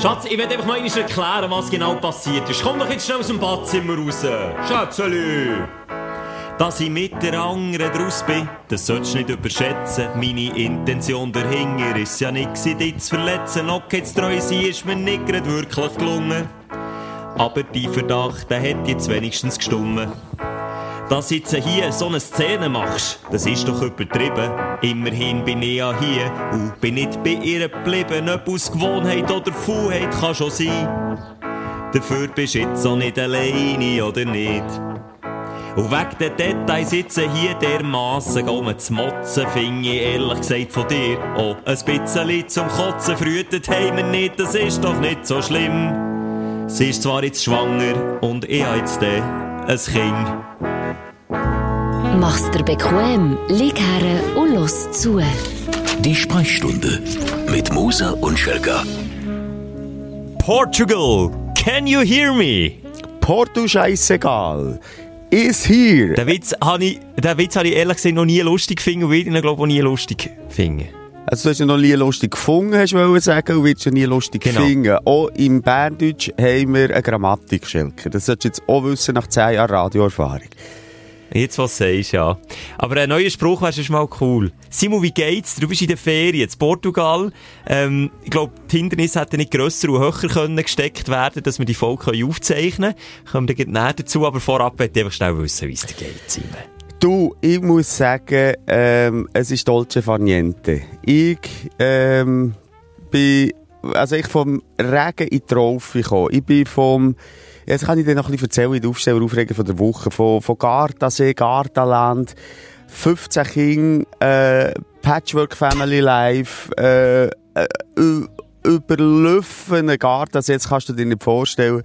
Schatz, ich will einfach mal einmal erklären, was genau passiert ist. Komm doch jetzt schnell aus dem Badzimmer raus. Schätzeli! Dass ich mit der anderen draus bin, das solltest du nicht überschätzen. Meine Intention dahinter ist ja nicht, dich zu verletzen. Okay, zu treu sein ist mir nicht gerade wirklich gelungen. Aber die Verdacht, der hat jetzt wenigstens gestummen. Dass jetzt hier so eine Szene machst, das ist doch übertrieben. Immerhin bin ich ja hier und bin nicht bei ihr geblieben. Ob aus Gewohnheit oder Faulheit kann schon sein. Dafür bist du jetzt auch nicht alleine, oder nicht? Und wegen den Details sitzen hier dermassen um zu motzen, finde ich ehrlich gesagt von dir auch ein bisschen zum Kotzen. Frühtet haben wir nicht, das ist doch nicht so schlimm. Sie ist zwar jetzt schwanger und ich habe jetzt ein Kind. Mach's dir bequem, lieg her und los zu. Die Sprechstunde mit Musa und Schelga. Portugal, can you hear me? Porto scheißegal. Is here. Den Witz habe ich, den Witz habe ich ehrlich gesagt noch nie lustig gefunden und will ihn, glaube ich, auch nie lustig finden. Also du hast ihn noch nie lustig gefunden, hast du wollen sagen, und willst ihn nie lustig Genau. finden. Auch im Berndeutsch haben wir eine Grammatik, Schelke. Das solltest du jetzt auch wissen nach 10 Jahren Radioerfahrung. Jetzt, was sagst, ja. Aber ein neuer Spruch wäre schon mal cool. Simon, wie geht's? Du bist in der Ferien in Portugal. Ähm, ich glaube, die Hindernisse hätten nicht grösser und höher können gesteckt werden, dass wir die Folge aufzeichnen können. Kommen wir näher dazu, aber vorab möchte ich einfach schnell wissen, wie es dir geht, Simon. Du, ich muss sagen, ähm, es ist Dolce Far Niente. Ich, ähm, bin, also ich vom Regen in die Traufe gekommen. Ich bin vom, jetzt kann ich dir noch ein bisschen erzählen, in der Aufstelleraufregung von der Woche, von, von Gardasee, Gardaland, 15 Kinder, äh, Patchwork Family Life, äh, äh, Gardasee, jetzt kannst du dir nicht vorstellen,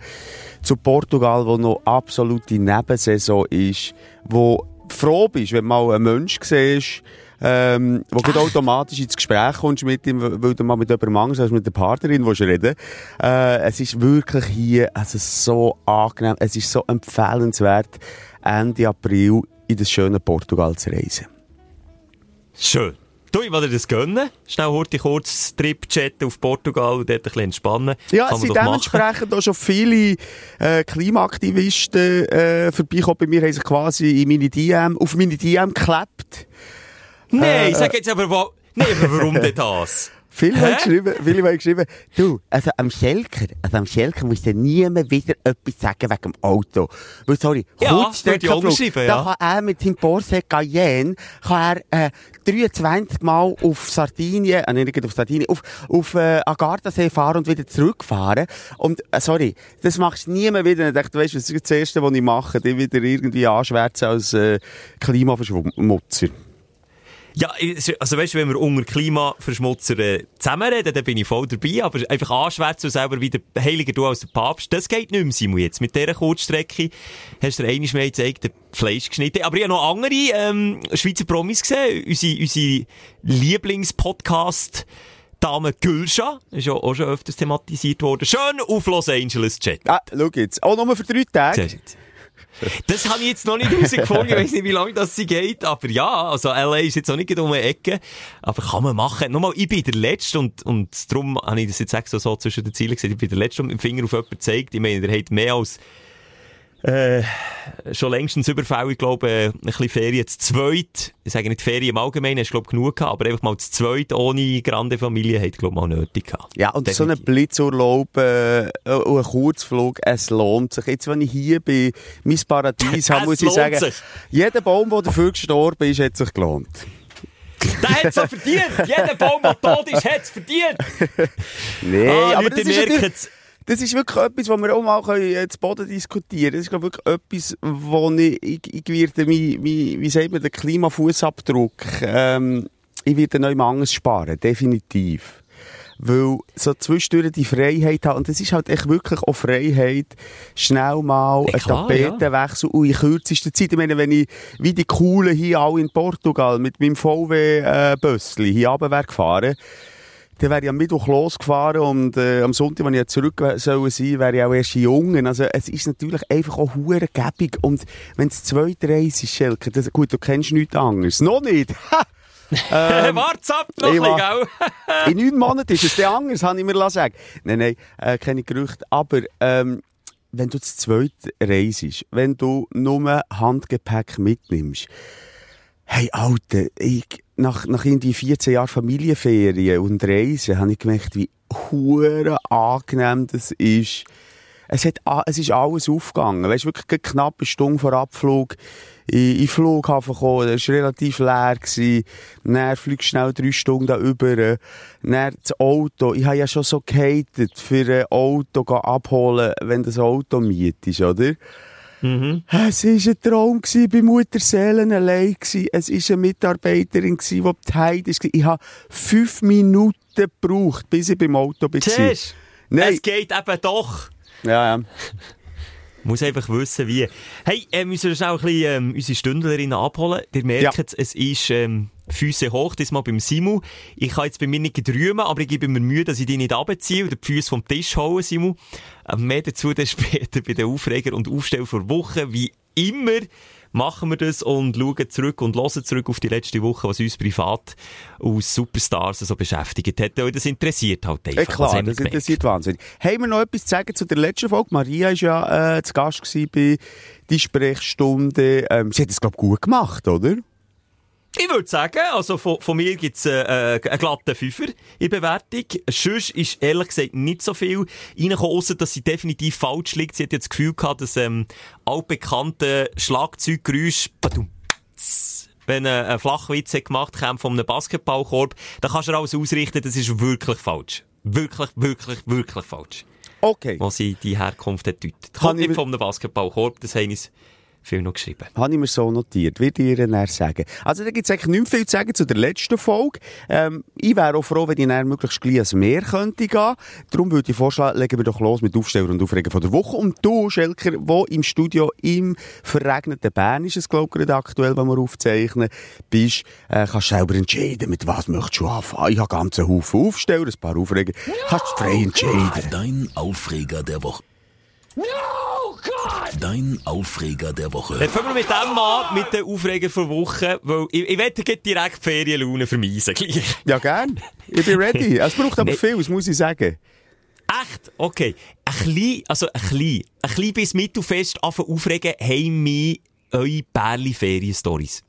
zu Portugal, wo noch absolute Nebensaison ist, wo froh bist, wenn mal einen Mensch siehst, ähm, wo du automatisch ins Gespräch kommst mit ihm, weil du mal mit jemandem Angst hast, mit der Partnerin willst reden. Äh, es ist wirklich hier, also so angenehm, es ist so empfehlenswert, Ende April in das schöne Portugal zu reisen. Schön. Du, ich will dir das gönnen. Schnell heute kurz Trip chatten auf Portugal und dort ein bisschen entspannen. Ja, es sind dementsprechend auch schon viele äh, Klimaaktivisten äh, vorbeigekommen. Bei mir haben sich quasi in meine DM, auf meine DM geklebt. Nein, Äh, sag jetzt aber, wa- nee, aber warum denn das? Viele haben geschrieben, viele haben geschrieben, du, also am Schelker, also am Schelker muss dir niemand wieder etwas sagen wegen dem Auto. Weil, sorry, Ja, Kurzstreckenflug, geschrieben, da ja. kann er mit seinem Porsche Cayenne, kann er, äh, 23 Mal auf Sardinien, äh, nicht auf Sardinien, auf, auf, äh, Agardasee fahren und wieder zurückfahren. Und, äh, sorry, das machst du niemand wieder. Ich dachte, weißt du, das ist das Erste, was ich mache, die wieder irgendwie anschwärzen als, äh, Klimaverschmutzer. Ja, also weißt du, wenn wir unter Klimaverschmutzer äh, zusammenreden, dann bin ich voll dabei, aber einfach anschwärzen und selber wieder heiliger du als der Papst, das geht nicht mehr, Simon, jetzt. Mit dieser Kurzstrecke hast du dir einmal mehr gezeigt, Fleisch geschnitten. Aber ich habe noch andere ähm, Schweizer Promis gesehen, unsere, unsere Lieblingspodcast Dame Gülscha, ist ja auch schon öfters thematisiert worden. Schön auf Los Angeles Chat. Ah, schau jetzt. Auch nur für drei Tage. Das habe ich jetzt noch nicht herausgefunden. Ich weiß nicht, wie lange das sie geht. Aber ja, also LA ist jetzt auch nicht um die Ecke. Aber kann man machen. Nochmal, ich bin der Letzte und, und darum habe ich das jetzt extra so zwischen den Zielen gesagt. Ich bin der Letzte, der mit dem Finger auf jemanden zeigt. Ich meine, der hat mehr als äh, schon längstens überfällig, glaube äh, ein bisschen Ferien zu zweit. Ich sage nicht Ferien im Allgemeinen, hast glaube genug gehabt, aber einfach mal zu zweit ohne grande Familie hat glaube mal nötig gehabt. Ja, und so ein Definitiv. Blitzurlaub äh, und ein Kurzflug, es lohnt sich. Jetzt, wenn ich hier bei mein Paradies habe, muss ich sagen, sich. jeder Baum, der dafür gestorben ist, hat sich gelohnt. Der hat es verdient! Jeder Baum, der tot ist, hat es verdient! Nee, Ah, aber Leute, das ist, merken natürlich- es. Das ist wirklich etwas, was wir auch mal können, äh, zu Boden diskutieren können. Das ist wirklich etwas, wo ich, ich, ich werde mein, mein, wie sagt man, den Klimafußabdruck, ähm, ich werde neu Mangels sparen, definitiv. Weil so zwischendurch die Freiheit haben, und das ist halt echt wirklich auch Freiheit, schnell mal Ja, einen klar, Tapetenwechsel und in kürzester Zeit. Ich meine, wenn ich wie die Coolen hier alle in Portugal mit meinem VW-Bössli hier runter wäre gefahren, dann wäre ich am Mittwoch losgefahren und äh, am Sonntag, wenn ich zurück sollen sein, wäre ich auch erst jung. Also es ist natürlich einfach auch hure gäbig. Und wenn es zwei, drei ist, Schelke, das, gut, du kennst nichts anderes. Noch nicht! Ähm, Wart's ab, noch ein bisschen, in neun Monaten ist es dann anders, habe ich mir sagen Nein, nein, äh, keine Gerüchte. Aber ähm, wenn du zu zweit reist, wenn du nur Handgepäck mitnimmst, hey, Alter, ich, nach, nach irgendwie 14 Jahren Familienferien und Reisen habe ich gemerkt, wie hure angenehm das ist. Es, hat, es ist alles aufgegangen. Weißt wirklich eine knappe Stunde vor Abflug in, in Flughafen gekommen. Das war relativ leer. Gewesen. Dann fliegst schnell drei Stunden da über. Dann das Auto. Ich habe ja schon so gehatet, für ein Auto abholen, wenn das Auto mietest, oder? Es war ein Traum gewesen, bei Mutterseelen allein gewesen. Es war eine Mitarbeiterin gewesen, die beteiligt ist. Ich habe fünf Minuten gebraucht, bis ich beim Auto war. Siehst? Nein. Es geht eben doch. Ja, ja. Muss einfach wissen, wie. Hey, äh, müssen wir schnell ein bisschen ähm, unsere Stündlerinnen abholen. Ihr merkt, Ja. es ist ähm, Füße hoch, diesmal beim Simu. Ich kann jetzt bei mir nicht drüben, aber ich gebe mir Mühe, dass ich die nicht abziehe oder die Füße vom Tisch haue, Simu. Ähm, mehr dazu dann später bei den Aufreger und Aufstell vor Woche. Wie immer machen wir das und schauen zurück und hören zurück auf die letzte Woche, was uns privat aus Superstars so beschäftigt hat. Und das interessiert halt einfach. Ja, klar, das interessiert wahnsinnig. Haben wir noch etwas zu sagen zu der letzten Folge? Maria war ja äh, zu Gast bei die Sprechstunde. Ähm, sie hat es, glaube ich, gut gemacht, oder? Ich würde sagen, also von, von mir gibt's äh, äh, einen glatten Fünfer in Bewertung. Sonst ist ehrlich gesagt nicht so viel reingekommen, ausser dass sie definitiv falsch liegt. Sie hat jetzt das Gefühl gehabt, dass ähm, altbekannte Schlagzeuggeräusche, badum, tss, wenn er einen Flachwitz hat gemacht hat von einem Basketballkorb, dann kannst du alles ausrichten, das ist wirklich falsch. Wirklich, wirklich, wirklich falsch. Okay. Wo sie die Herkunft hat deutet. Kann Kommt ich nicht von einem Basketballkorb, das haben viel noch geschrieben. Habe ich mir so notiert. Wird ihr dann sagen. Also, da gibt es eigentlich nicht viel zu sagen zu der letzten Folge. Ähm, ich wäre auch froh, wenn ich dann möglichst gleich ans Meer könnte gehen. Darum würde ich vorschlagen, legen wir doch los mit Aufsteller und Aufregen von der Woche. Und du, Schelker, wo im Studio im verregneten Bern ist es, glaube ich, aktuell, wenn wir aufzeichnen, bist, äh, kannst selber entscheiden, mit was möchtest du anfangen. Ich habe ganz einen Haufen Aufsteller, ein paar Aufregen. Kannst du frei entscheiden. Dein Aufreger der Woche. Dein Aufreger der Woche. Dann fangen wir mit dem an, mit den Aufreger vor Woche, weil ich, ich werde gleich direkt die Ferienlaune vermeisen. Gleich. Ja, gern. Ich bin ready. Es braucht aber Nee. viel, das muss ich sagen. Echt? Okay. Ein klein, also ein klein, ein klein bis mittelfest anfangen aufregen, haben mich eure Bärli-Ferien-Stories.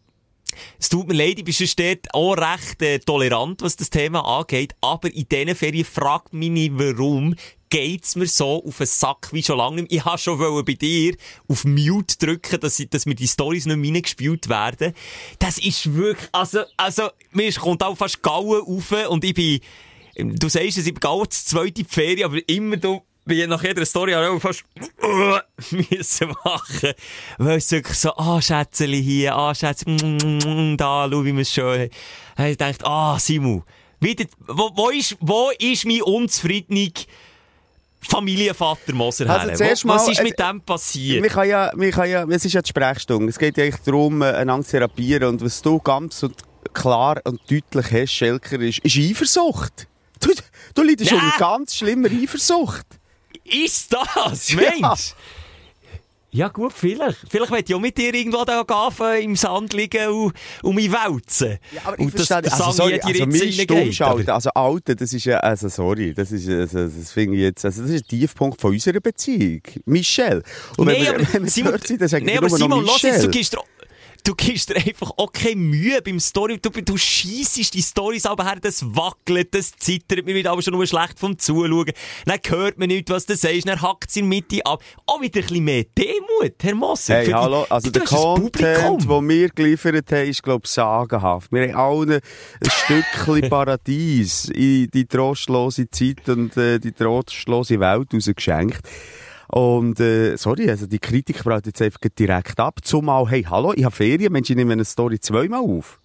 Es tut mir leid, ich bin dort auch recht äh, tolerant, was das Thema angeht, aber in diesen Ferien fragt mich nicht, warum geht's mir so auf den Sack wie schon lange nicht mehr. Ich habe schon wollen bei dir auf Mute drücken, dass, ich, dass mir die Stories nicht mehr reingespielt werden. Das ist wirklich, also, also, mir kommt auch fast Gauen rauf und ich bin, du sagst es, ich bin Gauen das zweite Ferien, aber immer du, wie nach jeder Story auch fast müssen machen. Weil es wirklich so, ah, Schätzeli hier, ah, Schätzeli, mm, da, schau, wie wir es schön haben. Ich dachte, ah, Simu, wieder, wo, wo ist, wo ist mein unzufriedener Familienvater Moser Also her? Was ist äh, mit dem passiert? Wir kann ja, wir kann ja, es ist ja die Sprechstunde. Es geht ja eigentlich darum, äh, einander zu therapieren. Und was du ganz und klar und deutlich hast, Schelker, ist, ist Eifersucht. Du, du leidest Ja. unter ganz schlimmer Eifersucht. Ist das? Ja. Mensch! Ja gut, vielleicht. Vielleicht möchte ich auch mit dir irgendwo da gehen, im Sand liegen und, und mich wälzen. Ja, aber ich verstehe, der also, sorry, also Stummschalten, aber- also Alter, das ist ja, also sorry, das ist, also, das finde ich jetzt, also das ist ein Tiefpunkt von unserer Beziehung. Michelle. Und Nee, wenn wir, aber wenn wir Simon, dort sind, dann sagen nee, wir aber Simon, lass jetzt, du Michelle. Du gibst dir einfach auch keine Mühe beim Story. Du, du scheissest die Storys aber her, das wackelt, das zittert mir wieder aber schon nur schlecht vom Zuschauen. Dann hört man nicht, was du sagst, dann hackt es in der Mitte ab. Auch wieder ein bisschen mehr Demut, Herr Moser. Hey, die- hallo, also der Content, den wir geliefert haben, ist, glaube ich, sagenhaft. Wir haben allen ein Stückchen Paradies in die trostlose Zeit und äh, die trostlose Welt rausgeschenkt. Und, äh, sorry, also die Kritik braucht jetzt einfach direkt ab. Zumal, hey, hallo, ich habe Ferien, Mensch, ich nehme eine Story zweimal auf.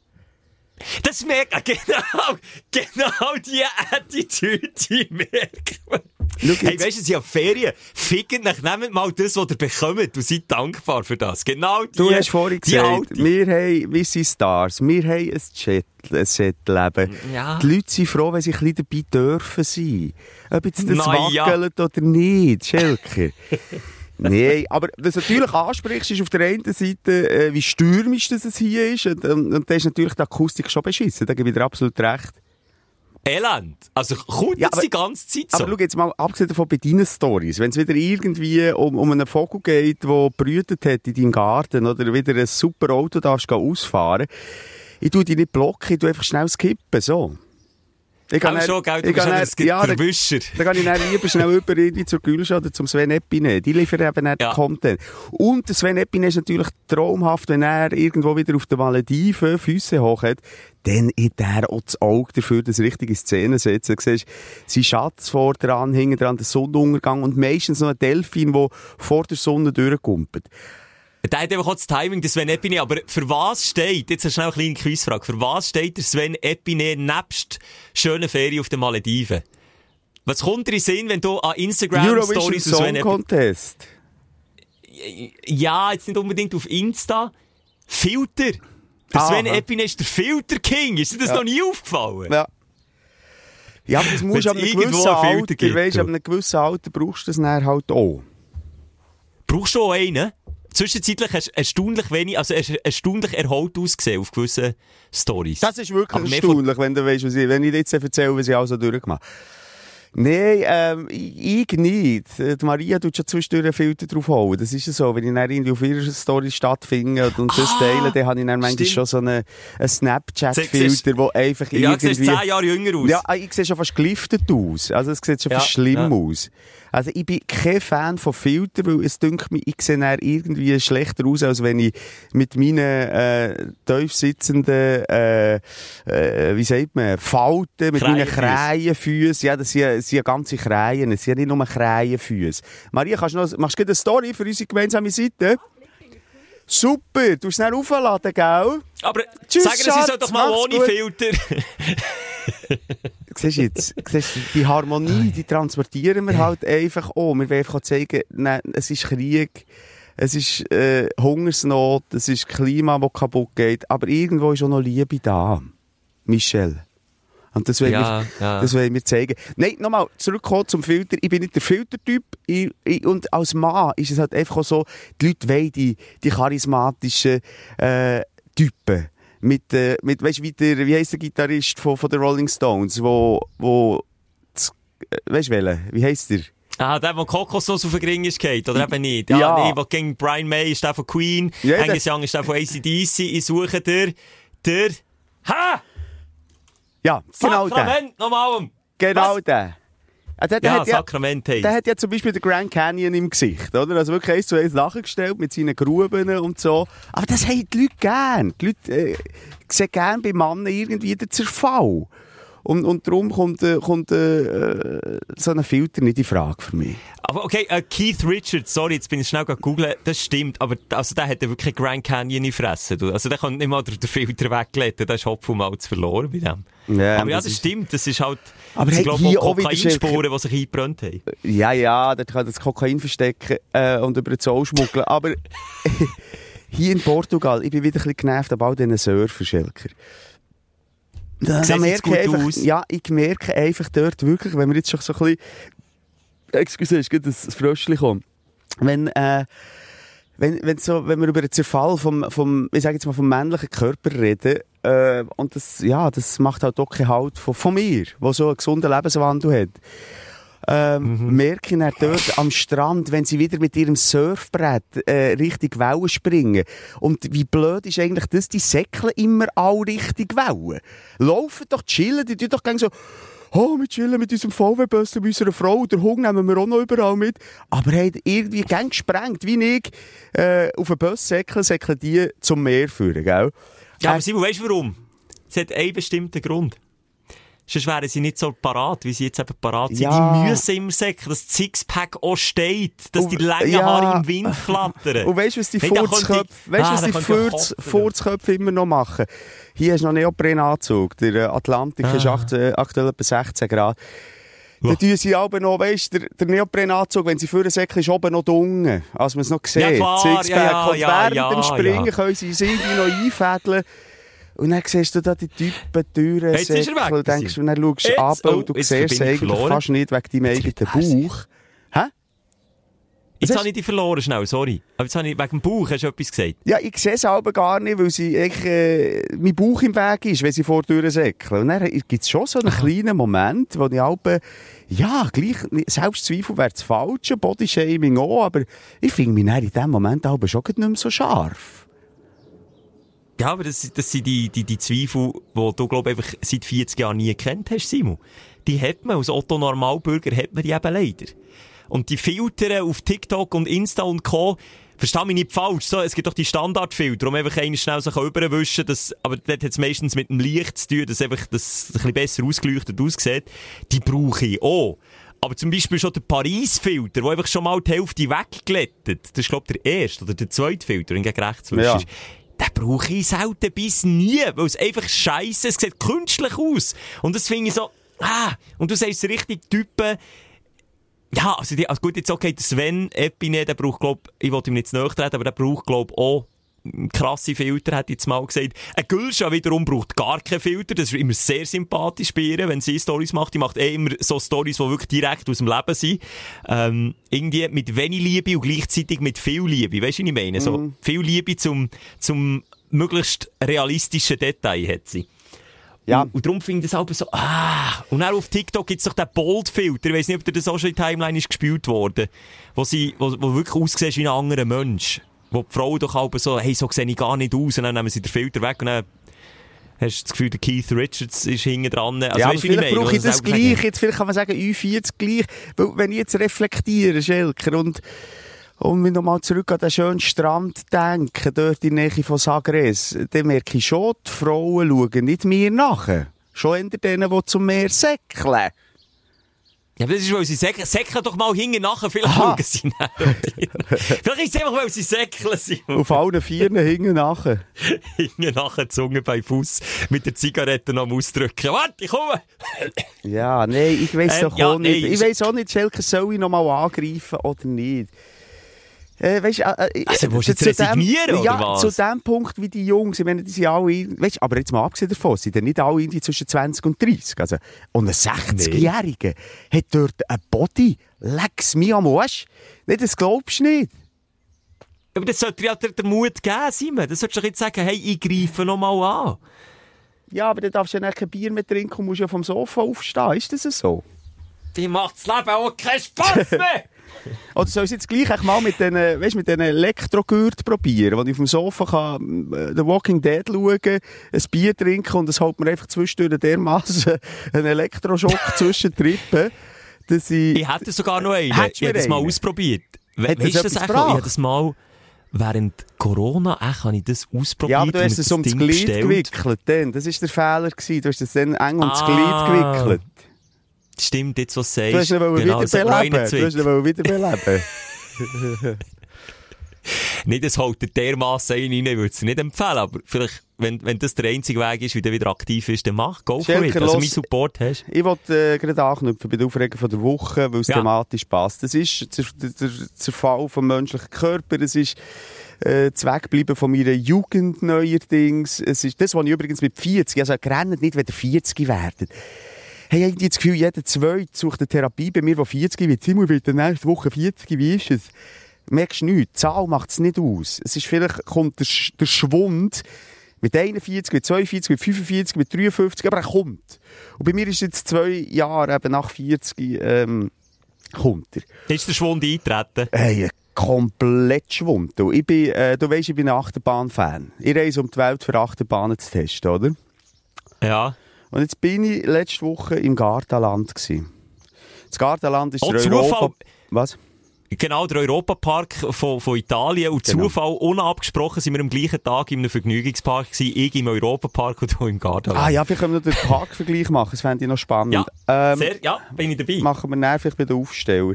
Das merkt man, genau, genau die Attitüde, merkt man. Hey, weißt du, sie haben Ferien. Fickt nach, nehmt mal das, was ihr bekommt und seid dankbar für das. Genau die, Du hast vorhin gesagt, wir, haben, wir sind Stars, wir haben ein Chat, ein Chat-Leben. Ja. Die Leute sind froh, wenn sie ein bisschen dabei dürfen sein. Ob jetzt das Na ja. wackelt oder nicht, Schelke. Nein, aber was du natürlich ansprichst, ist auf der einen Seite, äh, wie stürmisch das es hier ist. Und, und, und da ist natürlich die Akustik schon beschissen. Da gebe ich dir absolut recht. Elend. Also kommt Ja, aber- die ganze Zeit so. Aber schau jetzt mal, abgesehen davon bei deinen Stories, wenn es wieder irgendwie um, um einen Vogel geht, der brütet hat in deinem Garten oder wieder ein super Auto darfst ausfahren, ich tu dich nicht blocken, ich tu einfach schnell skippen, so. Ich Auch schon, gell? Du ich bist kann ja dann- der ja, dann kann ich dann lieber schnell über irgendwie zur Gülscha oder zum Sven Epine. Die liefern eben nicht Ja. Content. Und der Sven Epine ist natürlich traumhaft, wenn er irgendwo wieder auf den Malediven Füße hoch hat, dann hat er auch das Auge dafür, das richtige Szene setzen. Du siehst, sein Schatz vor dran, hinten dran, der Sonnenuntergang und meistens noch ein Delfin, der vor der Sonne durchkumpelt. Der hat einfach auch das Timing, der Sven Epine. Aber für was steht, jetzt eine schnell eine kleine Quizfrage, für was steht der Sven Epine nebst schönen Ferien auf den Malediven? Was kommt dir in Sinn, wenn du an Instagram Stories zu Sven Epine... Contest. Ja, jetzt nicht unbedingt auf Insta. Filter. Der Aha. Sven Epine ist der Filter King. Ist dir das Ja. noch nie aufgefallen? Ja. Ja, aber das musst du ab Wenn's einem irgendwo gewissen Filter Alter, gibt, weisst, du. ab einem gewissen Alter brauchst du das dann halt auch. Brauchst du auch einen? Zwischenzeitlich hast du erstaunlich wenig, also erstaunlich erholt ausgesehen auf gewissen Stories. Das ist wirklich Aber mehr von- erstaunlich, wenn du weißt, was ich, wenn ich dir jetzt erzähle, was ich also durchgemacht habe. Nein, ähm, ich ich nicht. Äh, Die Maria tut schon zwischendurch einen Filter drauf holen. Das ist ja so. Wenn ich dann irgendwie auf ihrer Story stattfinde und, das Ah, teile, dann habe ich dann manchmal stimmt. schon so einen, einen Snapchat-Filter, der einfach ja, irgendwie... siehst 10 Jahre jünger aus. Ja, ich sehe schon fast geliftet aus. Also, es sieht schon Ja, fast schlimm ja. aus. Also, ich bin kein Fan von Filtern, weil es dünkt mir, ich sehe dann irgendwie schlechter aus, als wenn ich mit meinen, äh, tief sitzenden, äh, äh, wie sagt man, Falten, mit meinen Krähenfüssen. Krähenfüßen. Ja, das sind, das sind ja ganze Krähen. Das sind ja nicht nur Krähenfüße. Maria, kannst du noch, machst du eine Story für unsere gemeinsame Seite? Super, du hast es aufladen, gell? Aber Tschüss, sagen Sie Schatz, soll doch mal ohne gut. Filter. Siehst du jetzt, siehst du, die Harmonie, die transportieren wir halt einfach auch. Wir wollen einfach zeigen, nein, es ist Krieg, es ist äh, Hungersnot, es ist Klima, das kaputt geht, aber irgendwo ist auch noch Liebe da. Michel. Und das wollen, Ja, wir, ja. das wollen wir zeigen. Nein, nochmal, zurückkommen zum Filter. Ich bin nicht der Filtertyp. Ich, ich, und als Mann ist es halt einfach auch so, die Leute wollen die, die charismatischen äh, Typen. Mit, äh, mit weißt, wie, der, wie heisst der Gitarrist von, von den Rolling Stones, wo, wo, das, äh, weißt du welchen? Wie heisst der? Ah, der, der Kokosnuss auf den Ring ist geht, oder eben nicht? Ja, Ja. nee, wo gegen Brian May ist der von Queen, Ja, Angus Young ist der von ACDC, ich suche der, der, ha! Ja, genau der. Sakrament, nochmal! Genau Was? der. Ah, der, der Ja, hat ja, Sakrament heisst. Der hat ja zum Beispiel den Grand Canyon im Gesicht, oder? Also wirklich eins zu eins nachgestellt mit seinen Gruben und so. Aber das haben die Leute gern. Die Leute äh, sehen gern bei Männern irgendwie den Zerfall. Und, und darum kommt, äh, kommt äh, so ein Filter nicht in Frage für mich. Aber okay, äh, Keith Richards, sorry, jetzt bin ich schnell googeln, das stimmt, aber also der hat ja wirklich Grand Canyon in Fressen. du. Also der kann nicht mal den den Filter wegleiten, da ist Hopf und Malz verloren bei dem. Ja, aber ja, das das ist- stimmt, das ist halt, Aber das hey, glaube hier auch Kokainspuren, die sich eingebrannt haben. Ja, ja, dort kann das Kokain verstecken äh, und über den Zoll schmuggeln. Aber hier in Portugal, ich bin wieder ein bisschen genervt ab all diesen Surfer, Schelker. Da, da merke gut ich einfach, aus? Ja, ich merke einfach dort wirklich, wenn wir jetzt schon so ein bisschen... Excuse, ist ein Fröschchen kommt. Wenn, äh, wenn, wenn, so, wenn wir über den Zerfall vom, vom, ich sage jetzt mal, vom männlichen Körper reden, äh, und das, ja, das macht halt auch keinen Halt von, von mir, der so einen gesunden Lebenswandel hat ähm, merke ich dann dort am Strand, wenn sie wieder mit ihrem Surfbrett äh, richtig Wellen springen. Und wie blöd ist eigentlich das? Die säckeln immer all richtig Wellen. Laufen doch, chillen, die tun doch so, oh, wir chillen mit unserem VW-Bus und unserer Frau, der Hund nehmen wir auch noch überall mit. Aber hey, irgendwie gern gesprengt, wie ich, äh, auf den Bus säckeln, säckeln die zum Meer führen, gell? Ja, Äh, aber Simon, weißt du warum? Es hat einen bestimmten Grund. Sonst wären sie nicht so parat, wie sie jetzt eben parat sind. Ja. Die müssen immer säcken, dass das Sixpack auch steht, dass die Und- langen ja. Haare im Wind flattern. Und weißt du, was die Furzköpfe, weißt, Ah, was die Furz. Furzköpfe immer noch machen? Hier hast du noch Neoprenanzug. Der äh, Atlantik ist Ah. äh, aktuell etwa 16 Grad. Dann tun sie aber noch, weißt du, der, der Neoprenanzug, wenn sie vorne säckeln, ist oben noch dunkel, als man es noch sieht. Ja, klar, Sixpack. ja, ja, und während ja, dem Springen ja. können sie irgendwie noch einfädeln. Und dann siehst du da die Typen Türen Jetzt ist er weg, und denkst, Simon. und dann schaust du ab Oh, und du jetzt siehst eigentlich verloren. fast nicht wegen deinem eigenen sich. Bauch. Jetzt habe ich dich verloren, schnell, sorry. Aber jetzt habe ich wegen dem Bauch, hast du etwas gesagt? Ja, ich sehe es aber gar nicht, weil sie eigentlich, äh, mein Bauch im Weg ist, wenn sie vor die Tür säckeln. Und dann gibt es schon so einen kleinen Moment, wo ich halb, ja, gleich, Selbstzweifel wäre das Falsche, Bodyshaming auch, aber ich finde mich dann in dem Moment halb schon nicht mehr so scharf. Ja, aber das, das sind die, die, die Zweifel, die du, glaube ich, seit 40 Jahren nie gekannt hast, Simon. Die hat man, als Otto Normalbürger hat man die eben leider. Und die Filter auf TikTok und Insta und Co., versteh mich nicht falsch, so, es gibt doch die Standardfilter, um einfach einen schnell sich überwischen, das, aber das hat es meistens mit dem Licht zu tun, dass einfach das ein bisschen besser ausgeleuchtet aussieht. Die brauche ich auch. Aber zum Beispiel schon der Paris-Filter, der einfach schon mal die Hälfte wegglättet. Das ist, glaube ich, der erste oder der zweite Filter, hingegen rechts Ja. ist. Den brauche ich selten bis nie, weil es einfach scheiße, es sieht künstlich aus. Und das finde ich so, ah, und du sagst richtig Typen, ja, also, die, also gut, jetzt okay, Sven Epine, der braucht, glaub, ich wollte ihm nicht zu nahe treten, aber der braucht, glaub, auch krasse Filter, ich jetzt mal gesagt. Ein Gülscha wiederum braucht gar keinen Filter, das ist immer sehr sympathisch bei ihr, wenn sie Stories macht. Die macht eh immer so Stories, die wirklich direkt aus dem Leben sind. Ähm, irgendwie mit wenig Liebe und gleichzeitig mit viel Liebe. Weißt du, was ich meine? So viel Liebe zum, zum möglichst realistischen Detail hat sie. Ja. Und, und darum finde ich das aber so, ah. Und auch auf TikTok gibt es doch den Bold-Filter. Ich weiss nicht, ob das in die Timeline ist gespielt worden. Wo sie, wo, wo wirklich aussieht wie ein anderer Mensch. Wo die Frau doch halb so, hey, so sehe ich gar nicht aus. Und dann nehmen sie den Filter weg und dann hast du das Gefühl, der Keith Richards ist hinten dran. Also, ja, aber wie vielleicht brauche ich das selber gleich. Jetzt vielleicht kann man sagen, U40 gleich. Weil, wenn ich jetzt reflektiere, Schelker, und, und mich nochmal zurück an den schönen Strand denke, dort in der Nähe von Sagres, dann merke ich schon, die Frauen schauen nicht mir nach. Schon hinter denen, die zum Meer säckeln. Ja, aber das ist, weil sie säckeln. Säckeln doch mal hinten nachher. Vielleicht Aha. schauen sie nachher. Vielleicht ist es einfach, weil sie säckeln sind. Auf allen Vieren hinten nach. Hinten nachher Zunge bei Fuß mit der Zigarette noch am Ausdrücken. Warte, ich komme! Ja, nein, ich weiss Ähm, doch ja, auch nicht. nee, ich ist- weiss auch nicht, Schelker, soll ich noch mal angreifen oder nicht? Äh, weißt, äh, Also, willst du zu- jetzt zu dem- resignieren, oder ja, was? zu dem Punkt wie die Jungs, ich meine, die sind alle, weißt, aber jetzt mal abgesehen davon, sind ja nicht alle irgendwie zwischen 20 und 30. Also, und ein 60-Jähriger hat dort ein Body, leck's mir am Arsch. Nee, das glaubst du nicht. Aber das sollte dir ja der, der Mut geben, Simon. Das solltest du doch jetzt sagen, hey, ich greife noch mal an. Ja, aber dann darfst du ja nicht kein Bier mehr trinken und musst ja vom Sofa aufstehen. Ist das so? Die macht das Leben auch keinen Spass mehr! Oder soll ich jetzt gleich mal mit diesen, weißt, mit diesen Elektrogürteln probieren, wo ich auf dem Sofa kann, äh, The Walking Dead schauen, ein Bier trinken und es holt mir einfach zwischendurch dermassen einen Elektroschock zwischen die Rippen, dass ich... ich hätte sogar noch einen. Ich habe das mal ausprobiert. We das weißt du das echt noch? Ich habe das mal während Corona, echt, habe ich das ausprobiert. ja, aber du hast es um das Ding Glied gewickelt, dann. Das war der Fehler. Gewesen. Du hast es dann eng um das Ah. Glied gewickelt. Stimmt, jetzt was du Du hast sagst. ihn Genau, es hat mir wiederbeleben. Du hast ihn wiederbeleben. Nicht, es holt dir dermassen rein, ich würde es nicht empfehlen, aber vielleicht, wenn, wenn das der einzige Weg ist, wie der wieder aktiv ist, dann mach, go for it. Also los. mein Support hast. Ich wollte äh, gerade anknüpfen bei der Aufregung von der Woche, weil es Ja. thematisch passt. Das ist der, der, der Zerfall vom menschlichen Körper, es ist äh, das Wegbleiben von meiner Jugend neuerdings. Es ist das, was ich übrigens mit 40, also gerannt nicht, wenn ihr 40 werdet. Hey, ich habe das Gefühl, jeder Zweite sucht eine Therapie bei mir, der 40 wird. Simon wird nächsten Woche 40, wie ist es? Merkst du nichts, die Zahl macht es nicht aus. Es ist vielleicht, kommt der, Sch der Schwund mit 41, mit 42, mit 45, mit 53, aber er kommt. Und bei mir ist jetzt zwei Jahre eben nach 40, ähm, kommt er. Ist der Schwund eingetreten? Hey, komplett Schwund. Du, ich bin, äh, du weisst, ich bin ein Achterbahn-Fan. Ich reise um die Welt für Achterbahnen zu testen, oder? Ja. Und jetzt bin ich letzte Woche im Gardaland gsi. Das Gardaland ist Oh, der Zufall. Europa... Was? Genau, der Europapark von, von Italien. Und Genau. Zufall, unabgesprochen, sind wir am gleichen Tag in einem Vergnügungspark gewesen. Ich im Europapark und du im Garten. Ah ja, vielleicht können wir noch den Parkvergleich machen, das fände ich noch spannend. Ja, Ähm, sehr, ja, bin ich dabei. machen wir nervig bei den Aufsteller.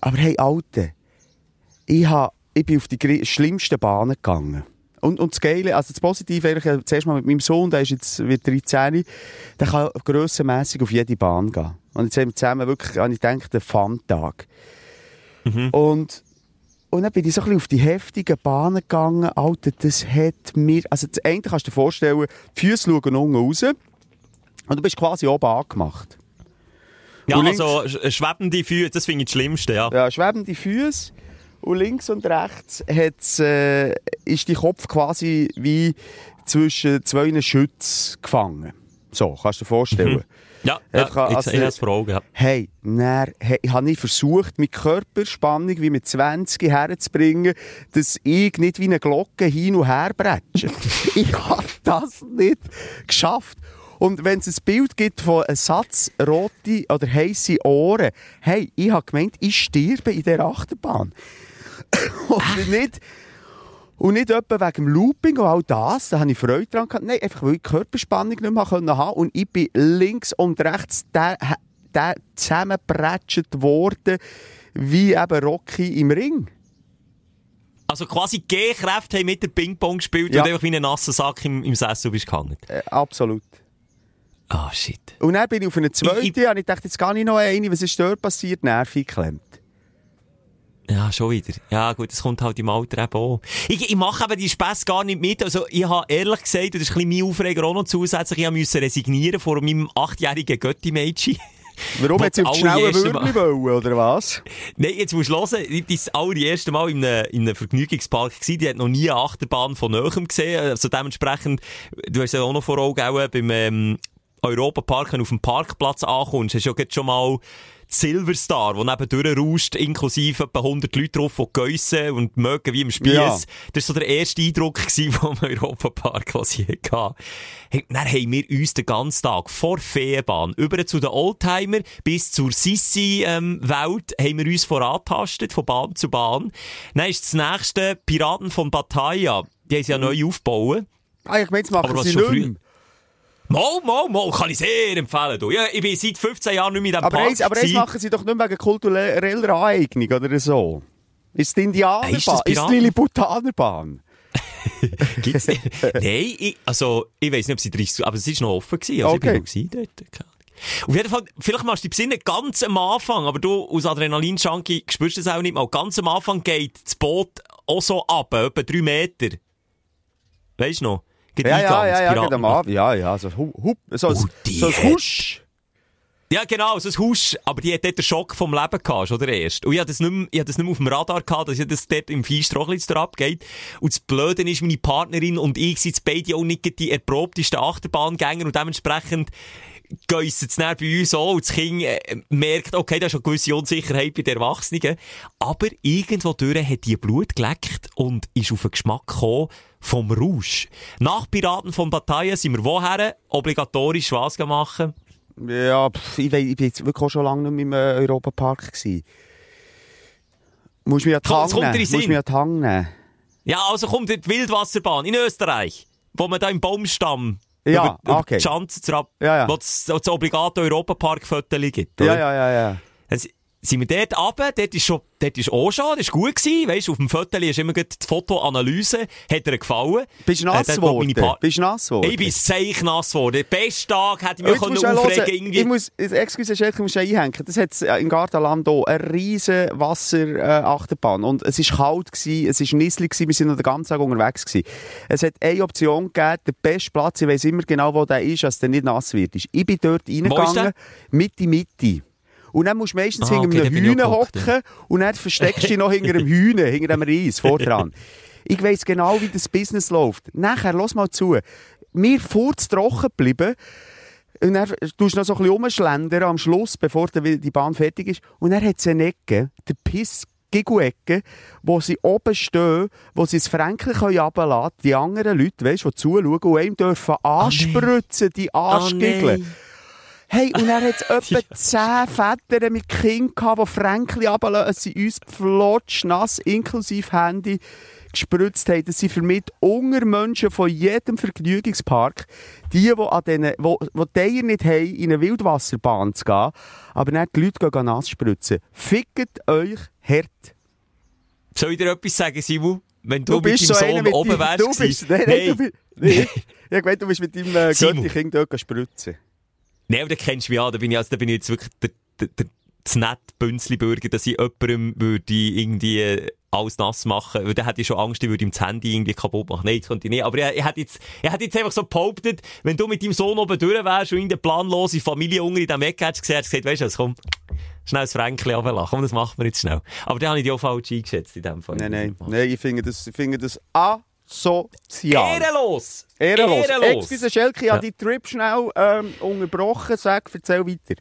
Aber hey, Alte, ich, ha, ich bin auf die schlimmsten Bahnen gegangen. Und, und das Geile, also das Positive eigentlich, äh, zuerst mal mit meinem Sohn, der ist jetzt wird 13, der kann grössenmässig auf jede Bahn gehen. Und jetzt haben wir zusammen wirklich, habe ich gedacht, einen Fun-Tag. Und, und dann bin ich so ein bisschen auf die heftigen Bahnen gegangen. Alter, das hat mir, also das eine kannst du dir vorstellen, die Füße schauen unten raus. Und du bist quasi oben angemacht. ja, und links- also sch- schwebende Füße, das finde ich das Schlimmste, ja. Ja, schwebende Füße. Und links und rechts hat's, äh, ist die Kopf quasi wie zwischen zwei Schützen gefangen. So, kannst du dir vorstellen. Mhm. Ja, ja ich, also- ich habe es vor Augen. Ja. Hey, dann, hey, ich habe nicht versucht, mit Körperspannung wie mit 20 herzubringen, dass ich nicht wie eine Glocke hin und her bretsche. ich habe das nicht geschafft. Und wenn es ein Bild gibt von einem Satz rote oder heisse Ohren, hey, ich habe gemeint, ich sterbe in dieser Achterbahn. und nicht, und nicht etwa wegen dem Looping und all das, da habe ich Freude dran gehabt. Nein, einfach weil ich die Körperspannung nicht mehr haben konnte. Und ich bin links und rechts der, worden, wie eben Rocky im Ring. Also quasi G-Kräfte haben mit der Ping-Pong gespielt Ja. und einfach wie ein nasser Sack im, im Sessel bist gehangen. Äh, absolut. Ah, shit. Und dann bin ich auf eine zweite, Ich- ich- und ich dachte, jetzt gar nicht noch eine, was ist dort passiert? Nervig geklemmt. Ja, schon wieder. Ja, gut, das kommt halt im Alter eben auch. Ich, ich mache eben die Spässe gar nicht mit. Also, ich habe ehrlich gesagt, das ist ein bisschen mein Aufreger auch noch zusätzlich, ich musste resignieren vor meinem achtjährigen Götti-Mädchen. Warum sie auf die schnelle Würmli wollen, oder was? Nein, jetzt musst du hören, ich war das allererste Mal in einem, in einem Vergnügungspark gewesen, die hat noch nie eine Achterbahn von Nöchem gesehen, also dementsprechend, du hast ja auch noch vor Augen, auch beim ähm, Europapark, wenn du auf dem Parkplatz ankommst, hast du ja schon mal Silverstar, die neben durchrauscht, inklusive etwa 100 Leute drauf, die geissen und mögen wie im Spiess. Ja. Das war so der erste Eindruck gewesen vom Europapark, was ich hatte. Hey, dann haben wir uns den ganzen Tag vor Feenbahn über zu den Oldtimer bis zur Sissi-Welt haben wir uns vorantastet, von Bahn zu Bahn. Dann ist das nächste Piraten von Bataille. Die haben sie ja neu aufgebaut. Ah, ich meine, jetzt machen Aber sie nicht mehr. Mal, mal, mal, kann ich sehr empfehlen. Du. Ja, ich bin seit 15 Jahren nicht mehr in diesem Aber Park. eins, aber eins machen sie doch nicht wegen kultureller Aneignung oder so. Ist die Indianerbahn? Ist ist die Piraten- Lilliputanerbahn? Gibt's nicht? Nein, ich, also, ich weiss nicht, ob sie 30, aber es war noch offen. Gewesen. Also, Okay. Ich bin noch gewesen dort. Auf jeden Fall, vielleicht machst du die besinnen ganz am Anfang, aber du als Adrenalin-Junkie spürst das auch nicht mal. Ganz am Anfang geht das Boot auch so ab, etwa drei Meter. Weißt du noch? Ja, ja, ja, ja, geht am Abend. Ja, ja, so, hu, hu, so, Oh, so, ein Husch. Ja, genau, so ein Haus. Aber die hat dort den Schock vom Leben gehabt, schon der erste. Und ich hatte das nicht mehr, ich hatte das nicht mehr auf dem Radar gehabt, dass ja das dort im Feinstrahl jetzt abgeht. Und das Blöde ist, meine Partnerin und ich sind beide auch nicht die erprobtesten Achterbahngänger und dementsprechend geissen es dann bei uns auch. Und das Kind äh, merkt, okay, da ist schon eine gewisse Unsicherheit bei den Erwachsenen. Aber irgendwo durch hat die Blut geleckt und ist auf den Geschmack gekommen vom Rausch. Nach Piraten von Bataille sind wir woher? Obligatorisch was machen? Ja, pff, ich, ich bin jetzt wirklich auch schon lange nicht mehr im Europapark gewesen. Musst mich an die es in nehmen. Musst mich an die nehmen. Ja, also kommt die Wildwasserbahn in Österreich, wo man da im Baumstamm Ja, über, über okay. die Schanze zu Ja, ja. wo das, das obligate Europapark-Foto gibt. Ja, oder? ja, ja, ja. Dann si- sind wir dort runter, dort ist, schon, dort ist auch schon, das ist gut gewesen, weisst, auf dem Foto ist immer die Fotoanalyse, hat dir gefallen. Bist du Äh, nass geworden? Pa- Bist du nass geworden? Ich bin seichnass geworden. Der beste Tag hätte ich mich können auch aufregen irgendwie. Ich muss, excuse, Schelke, ich muss einhängen. Das hat im Gartenland hier eine riesen Wasserachterbahn. Und es war kalt, gewesen, es war nisselig, gewesen, wir sind noch den ganzen Tag unterwegs. Gewesen. Es hat eine Option gegeben, der beste Platz, ich weiss immer genau, wo der ist, dass der nicht nass wird. Ich bin dort reingegangen, Mitte, Mitte. Und dann musst du meistens Ah, hinter okay, einem Hühner hocken und dann versteckst du dich noch hinter einem Hühner, hinter einem Reis, vordran. Ich weiss genau, wie das Business läuft. Nachher, lass mal zu. Mir trocken geblieben. Und dann tust du noch so ein bisschen rumschlendern am Schluss, bevor die Bahn fertig ist. Und dann hat es eine Ecke, der Piss Gigu-Ecke, wo sie oben stehen, wo sie das Fränkchen runterlassen können, die anderen Leute, weißt, die zuschauen und einem dürfen anspritzen, die Arschgiggeln. nein. Hey, und dann hat etwa zehn Väter mit Kindern gehabt, die Fränkli runterlassen, sie uns flotsch nass, inklusive Handy, gespritzt haben. Das sind für mich die Ungermenschen von jedem Vergnügungspark. Die, die an denen, wo, wo die nicht haben, in eine Wildwasserbahn zu gehen, aber nicht die Leute gehen nass spritzen. Fickt euch hart. Soll ich dir etwas sagen, Simon? Wenn du, Du bist mit so deinem einer Sohn mit oben wärst du bist, nein, nein, du bist, nee. Ich gemeint, du bist mit deinem äh. Götti-Kind dort spritzen. Nein, aber da kennst du mich an, da bin ich, also, da bin ich jetzt wirklich der, der, der, das nette Bünzli-Bürger, dass ich jemandem würde irgendwie alles nass machen, weil dann hätte ich schon Angst, ich würde ihm das Handy irgendwie kaputt machen. Nein, das konnte ich nicht. Aber ich hätte jetzt, ich hätte jetzt einfach so behauptet, wenn du mit deinem Sohn oben durch wärst und in der planlose Familie unten in diesem Eck hättest gesehen, hättest du gesagt, weißt du was, komm, schnell das Fränkchen runterlachen. Komm, das machen wir jetzt schnell. Aber dann habe ich die auch falsch eingeschätzt in dem Fall. Nein, nein, nein, ich finde das, ich finde das asozial. Ehrenlos! Ehrenlos. Ehrenlos! Excuse, Schelke, ich Ja. habe die Trip schnell ähm, unterbrochen. Sag, erzähl weiter.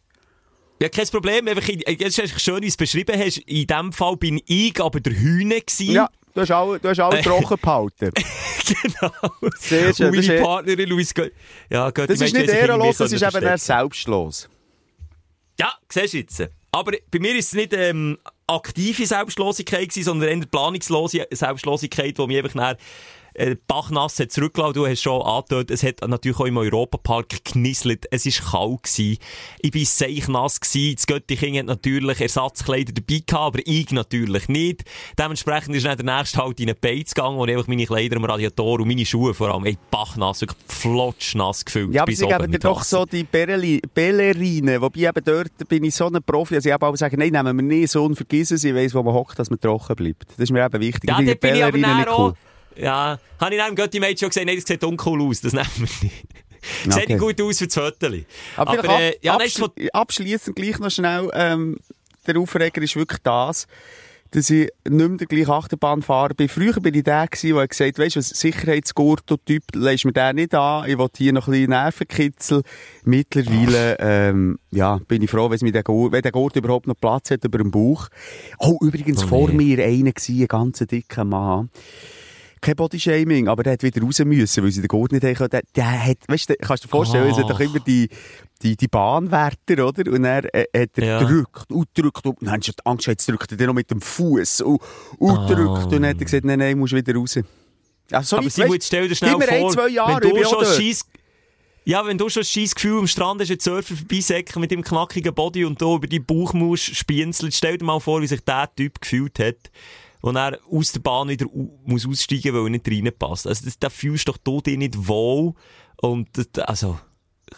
Ja, kein Problem. Einfach, in- jetzt ist schön, wie du es beschrieben hast. In dem Fall bin ich aber der Hühne gewesen. Ja, du hast alle, du hast alle trocken behalten. genau. Sehr schön, Und meine eh- Partnerin Luis Gö Ja, Götti Das ist nicht ehrenlos, das ist eben eher selbstlos. Ja, siehst du jetzt. Aber bei mir ist es nicht ähm, aktive Selbstlosigkeit gewesen, sondern eher planungslose Selbstlosigkeit, die mich einfach äh, Bachnass hat zurückgelassen. Du hast schon angedeutet, es hat natürlich auch im Europapark genisselt. Es war kalt. Gewesen. Ich war seichnass. gewesen. Das Göttiching hat natürlich Ersatzkleider dabei gehabt, aber ich natürlich nicht. Dementsprechend ist dann der nächste halt in eine Beiz gegangen, wo ich einfach meine Kleider am Radiator und meine Schuhe vor allem, ey, Bachnass, wirklich flotschnass gefüllt. Ja, aber bis sie geben dir doch Wasser. so die Belleri- Bellerine, wobei eben dort bin ich so ein Profi, dass ich eben auch sage, nein, nehmen wir nicht so und vergessen ich weiss, wo man hockt, dass man trocken bleibt. Das ist mir eben wichtig. Ja, ich bin ich aber Bellerine cool. auch. Ja, habe ich dann im Götti-Mate schon gesagt, nein, das sieht dunkel aus, das nehmen wir nicht. Sieht Okay. nicht gut aus für das Foto. Aber, Aber, äh, ja, nein, abschli abschliessend gleich noch schnell, ähm, der Aufreger ist wirklich das, dass ich nicht mehr der gleiche Achterbahn fahre. Bei früher bin ich der gewesen, der gesagt weißt du, was Sicherheitsgurto-Typ, lässt mir den nicht an, ich will hier noch ein bisschen Nervenkitzel. Mittlerweile, ähm, ja, bin ich froh, wenn, mir der Gurt, wenn der Gurt überhaupt noch Platz hat über dem Bauch. Oh, übrigens, Oh, vor nee. mir einer gewesen, ein ganz dicker Mann. Kein Bodyshaming, aber der hat wieder raus müssen, weil sie den Gurt nicht haben können. Der, der hat, weißt du, kannst du dir vorstellen, es hat doch Ach. immer die, die, die Bahnwärter, oder? Und er äh, hat er Ja. gedrückt und drückt und dann hast du Angst, jetzt drückt er den noch mit dem Fuß und, und Ah. drückt. Und dann hat er gesagt, nein, nein, musst wieder raus. Also, so aber weisst- jetzt stell dir schnell vor, ein, zwei Jahre, wenn du ich schon scheiss, ja, wenn du schon ein scheiß Gefühl am Strand hast, ein Surfer vorbeisäcken mit dem knackigen Body und du über die Bauchmaus spienzeln, stell dir mal vor, wie sich der Typ gefühlt hat. Und er aus der Bahn wieder muss aussteigen, weil er nicht reinpasst. Also, das, da fühlst doch du dich nicht wohl. Und, das, also,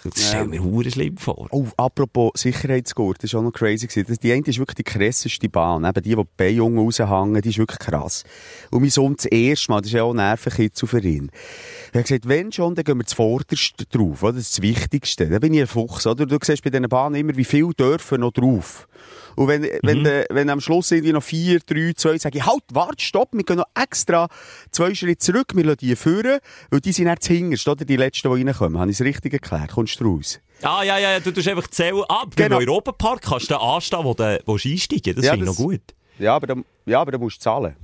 das stell mir hure schlimm vor. Oh, apropos Sicherheitsgurt, das war auch noch crazy. gewesen. Das- Die eine ist wirklich die krasseste Bahn. Eben die, die die Beijungen raushängen, die ist wirklich krass. Und mein Sohn das erste Mal, das ist ja auch Nervenkitzel für ihn. Er hat gesagt, wenn schon, dann gehen wir zuvorderst drauf, oder? Das ist das Wichtigste. Da bin ich ein Fuchs, oder? Du siehst bei diesen Bahnen immer, wie viel dürfen noch drauf. Und wenn, wenn, äh, wenn am Schluss irgendwie noch vier, drei, zwei, sage ich, halt, warte, stopp, wir gehen noch extra zwei Schritte zurück, wir lassen die führen, weil die sind dann hinterst, oder? Die letzten, die reinkommen. Habe ich es richtig erklärt? Kommst du raus? Ah, ja, ja, ja, du tust einfach zählen. Ah, Genau. beim Europapark kannst du da anstehen, wo du wo einsteigen Das Ja, finde ich noch gut. Ja, aber dann, ja, aber dann musst du zahlen.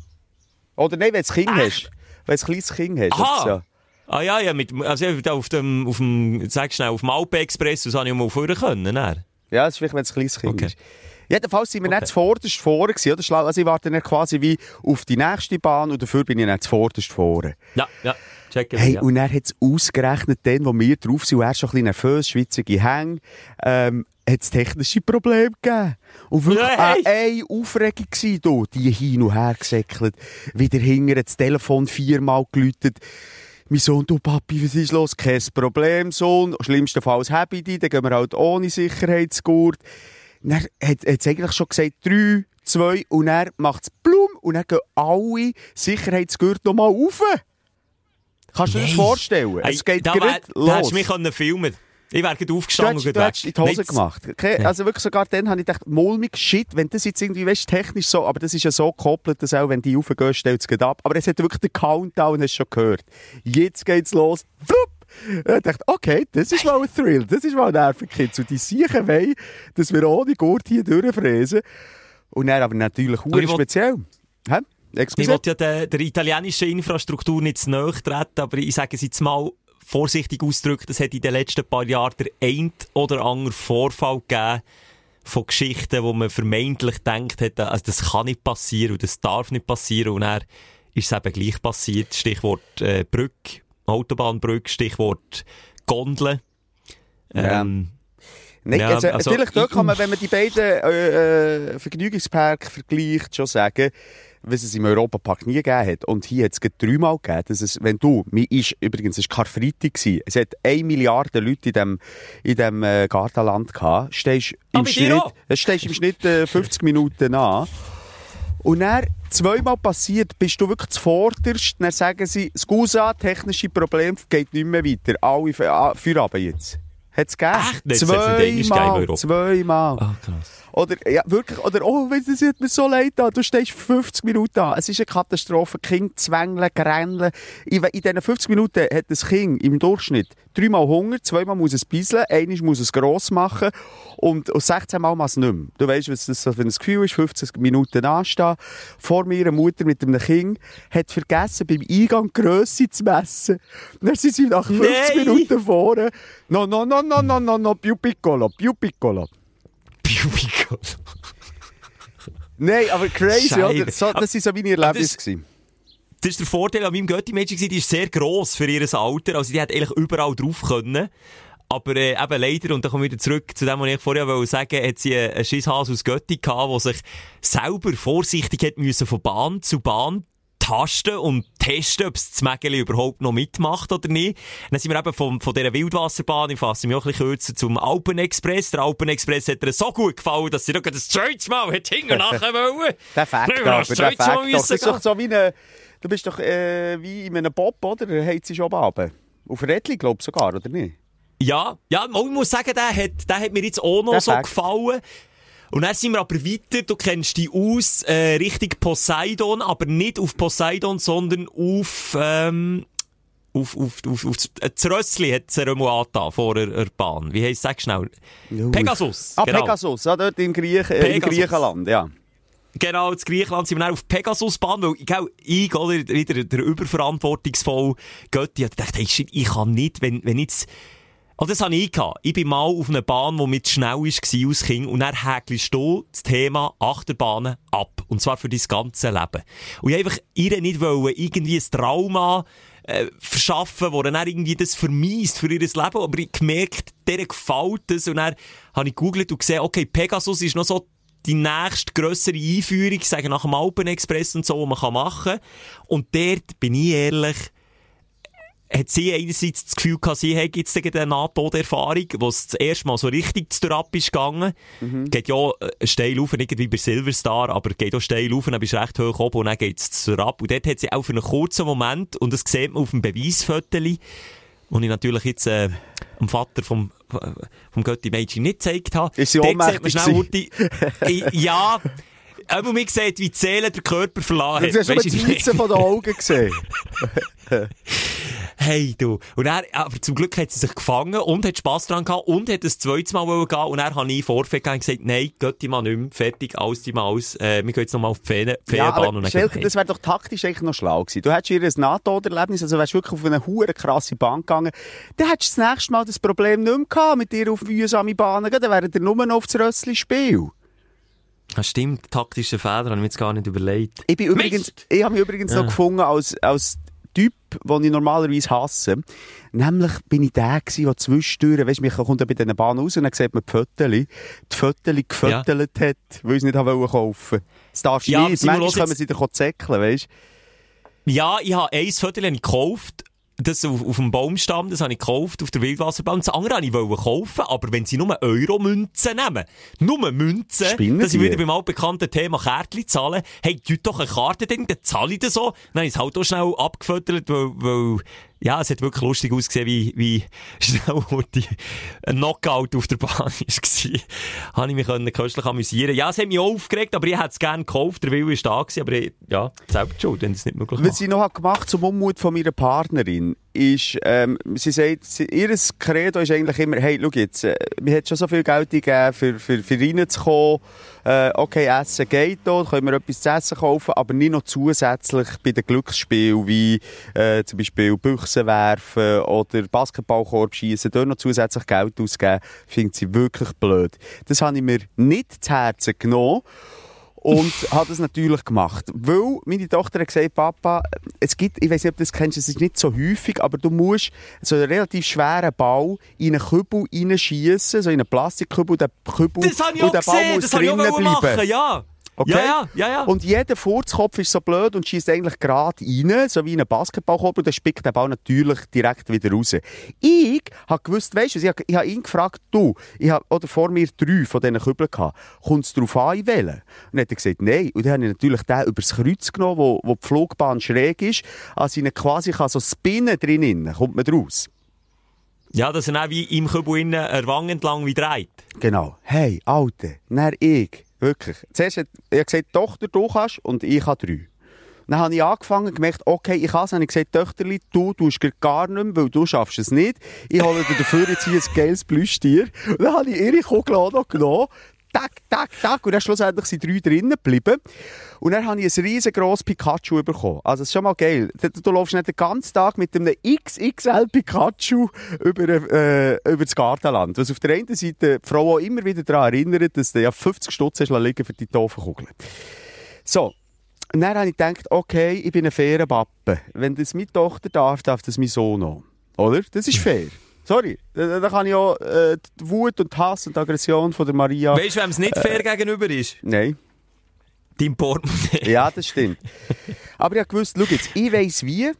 Oder nein, wenn du ein Kind hast. Wenn du ein kleines Kind hast. Aha. Ja. Ah ja, ja, mit, also da auf dem, auf dem, sag schnell, auf dem Alpe-Express, das habe ich mal vorher können, ne? ja, das ist vielleicht, wenn es ein kleines Kind Okay. ist. Jedenfalls sind wir Okay. nicht zuvorderst vorne gewesen, oder? Schlau- Also ich warte dann quasi wie auf die nächste Bahn und dafür bin ich nicht zuvorderst vorne. Ja, ja, checken Hey, ja. und er hat es ausgerechnet, dann, wo wir drauf sind, und er schon ein bisschen nervös, schwitzige Hänge, ähm, hat es technische Probleme gegeben. Und wirklich Nein. äh, eine Aufregung gewesen, du, die hin und her gesäckelt, wieder hinter das Telefon viermal geläutet. Mein Sohn, du Papi, was ist los? Kein Problem, Sohn. Schlimmstenfalls habe ich dich, dann gehen wir halt ohne Sicherheitsgurt. Dann hat es eigentlich schon gesagt, drei, zwei, und er macht es blum, und dann gehen alle Sicherheitsgurte nochmal rauf. Kannst du dir das vorstellen? Hey, es geht da, wär- los. da hättest du mich können filmen Ich wäre gerade aufgestanden und du hast in die Hose Nein, gemacht. Okay? Also wirklich sogar dann habe ich gedacht, mulmig, shit, wenn das jetzt irgendwie, weißt, technisch so, aber das ist ja so gekoppelt, dass auch wenn die raufgehen, stellt es ab. Aber es hat wirklich den Countdown, hast du schon gehört. Jetzt geht's los. Flupp! Ich dachte, okay, das ist mal ein Thrill, das ist mal ein Nervenkitzel. Die sicher wollen, dass wir ohne Gurt hier durchfräsen. Und dann aber natürlich will- speziell. Hä? Ich will ja der, der italienischen Infrastruktur nicht zu nahe treten, aber ich sage es jetzt mal vorsichtig ausgedrückt, es hat in den letzten paar Jahren der ein oder andere Vorfall gegeben von Geschichten, wo man vermeintlich denkt hat, also das kann nicht passieren und das darf nicht passieren und dann ist es eben gleich passiert. Stichwort äh, Brücke, Autobahnbrücke, Stichwort Gondel. Ja. Ähm, Nein, Ja, also, also, natürlich, dort kann man, wenn man die beiden äh, äh, Vergnügungsparks vergleicht, schon sagen, was es im Europapark nie gegeben hat. Und hier hat es dreimal gegeben, dass es, wenn du, mir ist, übrigens, es war Karfreitag, gewesen, es hat eine Milliarde Leute in dem, in dem äh, Gartenland gehabt, stehst Ah, im dir Schnitt, es stehst im Schnitt äh, 50 Minuten an. Und dann, zweimal passiert, bist du wirklich zuvorderst, dann sagen sie, Scusa, technische Probleme, geht nicht mehr weiter. Alle für, ah, für jetzt. Hat es gegeben? Echt? Zweimal, zweimal. ah, krass. Oder, ja, wirklich, oder, oh, das hat mir so leid an, du stehst 50 Minuten an. Es ist eine Katastrophe. Kind zwängeln, gräneln. In, in diesen 50 Minuten hat das Kind im Durchschnitt dreimal Hunger, zweimal muss es bisseln, einmal muss es gross machen und, und 16 Mal muss es nicht mehr. Du weißt, was das für ein Gefühl ist, 50 Minuten anstehen. Vor mir eine Mutter mit einem Kind hat vergessen, beim Eingang die Grösse zu messen. Dann sind sie nach 50 Nein! Minuten vorne. No, no, no, no, no, no, no, più piccolo, più piccolo. Piu-Pico. Nein, aber crazy, Scheibe. oder? So, das waren so meine Erlebnisse. das-. Das ist der Vorteil an meinem gewesen, die ist sehr gross für ihr Alter. Also die hat eigentlich überall drauf können. Aber äh, eben leider, und dann komme ich wieder zurück zu dem, was ich vorher wollte sagen, hat sie einen Schisshas aus Götti gehabt, der sich selber vorsichtig hat müssen von Bahn zu Bahn tasten und testen, ob das Mägeli überhaupt noch mitmacht oder nicht. Dann sind wir eben von, von dieser Wildwasserbahn, ich fasse mich auch ein bisschen kürzer, zum Alpenexpress. Der Alpenexpress hat ihr so gut gefallen, dass sie noch das zweites Mal hat hinten nachher wollen. Der Fakt aber, der zweite Fakt doch. Das ist doch so wie eine, du bist doch äh, wie in einem Bob, oder? Da heizt sie schon oben. Auf Rädli, glaube ich sogar, oder nicht? Ja, ja, ich muss sagen, der hat, der hat mir jetzt auch noch Der so Fakt. gefallen. Und dann sind wir aber weiter, du kennst die aus, äh, Richtung Poseidon, aber nicht auf Poseidon, sondern auf, ähm, auf, auf, auf, auf das Rössli hat es angetan vor der, der Bahn. Wie heisst sag schnell? Pegasus. Ah, genau. Pegasus, ja, dort im, Griech, äh, im. Griechenland, ja. Genau, in Griechenland sind wir auf Pegasusbahn, weil ich, gell, ich oder, wieder der überverantwortungsvoll Götti, ich dachte, hey, ich kann nicht, wenn, wenn jetzt, oh, das habe ich gehabt. Ich bin mal auf einer Bahn, die mit schnell war als Kind, und dann häkelst du das Thema Achterbahnen ab. Und zwar für dein ganze Leben. Und ich einfach ihr nicht wollen, irgendwie ein Trauma, äh, verschaffen, wo dann irgendwie das vermisst für ihr Leben. Aber ich gemerkt, der gefällt das. Und dann habe ich gegoogelt und gesehen, okay, Pegasus ist noch so die nächste grössere Einführung, sagen nach dem Alpenexpress und so, die man machen kann. Und dort, bin ich ehrlich, hat sie einerseits das Gefühl gehabt, sie hat jetzt gegen eine Nahtoderfahrung, wo es das erste Mal so richtig zu ab ist gegangen. Geht ja äh, steil auf, nicht wie bei Silverstar, aber geht auch steil auf dann bist du recht hoch oben und dann geht es zu ab. Und dort hat sie auch für einen kurzen Moment, und das sieht man auf dem Beweisfoto, und ich natürlich jetzt äh, dem Vater vom, vom Götti Mädchen nicht gezeigt habe. Ist sie ohnmächtig schnell Hurti- I- Ja, aber man sieht, wie die Seele den Körper verlassen Du hast schon die Spitze von den Augen gesehen. Hey, du. Und er, aber zum Glück hat sie sich gefangen und hat Spass dran gehabt und hat das zweites Mal wollen gehen. Und er ich Vorfeld gegeben und gesagt, nein, geht die mal nicht mehr, fertig, alles die mal aus. Äh, wir gehen jetzt nochmal auf die Fähne- Ja, und dann Schelke, gehen wir das wäre doch taktisch eigentlich noch schlau gewesen. Du hättest ihr ein NATO-Erlebnis, also wärst wirklich auf eine hure krasse Bahn gegangen. Dann hättest du das nächste Mal das Problem nicht mehr gehabt, mit dir auf mühsame Bahnen. Dann wären ihr nur noch auf das Rössli-Spiel. Ja, stimmt, taktische Fehler, habe ich mir jetzt gar nicht überlegt. Ich bin übrigens, Mist! ich habe mich übrigens Ja. noch gefunden als, als Typ, den ich normalerweise hasse. Nämlich bin ich der gewesen, der zwischendurch, weisst, mich kommt ja bei diesen Bahn raus und dann sieht man die Föteli, die Föteli gefötelt hat, weil sie nicht haben wollen kaufen. Das darfst du Ja, nicht. Manchmal können sie dir zäckeln, weisst Ja, ich habe ein Viertel gekauft. Das auf, auf dem Baumstamm, das habe ich gekauft, auf der Wildwasserbahn. Das andere wollte ich wollen kaufen, aber wenn sie nur Euro-Münzen nehmen, nur Münzen, Spinnen dass ich wieder beim altbekannten Thema Kärtchen zahlen, hey, tut doch eine Karte dann zahle ich das so. Dann habe ich es halt auch schnell abgefüttert, weil, weil, ja, es hat wirklich lustig ausgesehen, wie, wie schnell die ein Knockout auf der Bahn war. habe ich mich können köstlich amüsieren. Ja, es hat mich auch aufgeregt, aber ich hätte es gerne gekauft, der Wille war da gewesen, aber ich, ja, selbst schuld, wenn es nicht möglich Was war. ich noch habe gemacht zum Unmut von meiner Partnerin, ist, ähm, sie sagt, ihr Credo ist eigentlich immer, hey, schau jetzt, äh, mir hat schon so viel Geld gegeben, für, für, für reinzukommen, äh, okay, Essen geht da, können wir etwas zu essen kaufen, aber nicht noch zusätzlich bei den Glücksspielen, wie äh, zum Beispiel Büchsen werfen oder Basketballkorb schießen, dort noch zusätzlich Geld ausgeben, findet sie wirklich blöd. Das habe ich mir nicht zu Herzen genommen. Und hat es natürlich gemacht. Weil meine Tochter hat gesagt, Papa, es gibt, ich weiß nicht, ob du das kennst, es ist nicht so häufig, aber du musst so einen relativ schweren Ball in einen Kübel reinschießen, so in einen Plastikkübel, der Kübel, Das und der Ball gesehen, muss drinnen bleiben. machen, ja. Okay? Ja, ja, ja, ja. Und jeder Furzkopf ist so blöd und schießt eigentlich gerade rein, so wie ein Basketballkorb, und dann spickt der Ball natürlich direkt wieder raus. Ich habe gewusst, weißt du, ich habe, habe ihn gefragt, du, ich habe, oder vor mir drei von diesen Kübeln gehabt, kommt es darauf an, welchen? Und dann hat er gesagt, nein. Und dann habe ich natürlich den übers Kreuz genommen, wo, wo die Flugbahn schräg ist, also ich ihn quasi kann so spinnen drinnen, kommt man draus. Ja, dass er dann wie im Kübel innen Wange entlang wie dreht. Genau. Hey, Alte, dann ich. Wirklich. Zuerst hat er gesagt, Tochter, du kannst und ich habe drei. Dann habe ich angefangen und gemerkt, okay, ich kann es. Dann habe ich gesagt, Töchterli, du tust gar nicht mehr, weil du schaffst es nicht. Ich hole dir dafür jetzt hier ein geiles Plüschtier. Und dann habe ich ihre Kugel auch noch genommen. Tack, tack, tack. Und dann schlussendlich sind drei drinnen geblieben. Und dann habe ich ein riesengroßes Pikachu bekommen. Also, das ist schon mal geil. Du, du läufst nicht den ganzen Tag mit einem XXL Pikachu über, äh, über das Gartenland. Was auf der einen Seite die Frau auch immer wieder daran erinnert, dass du ja 50 Stutz hast liegen für die doofen Kugeln. So. Und dann habe ich gedacht, okay, ich bin ein fairer Pappe. Wenn das meine Tochter darf, darf das mein Sohn auch. Oder? Das ist fair. Sorry. Da, da kann ich auch äh, die Wut und Hass und Aggression von der Maria... Weißt du, wem es nicht fair gegenüber ist? Nein. Dein Portemonnaie. Ja, das stimmt. Aber ich gewusst, schau jetzt, ich weiss wie.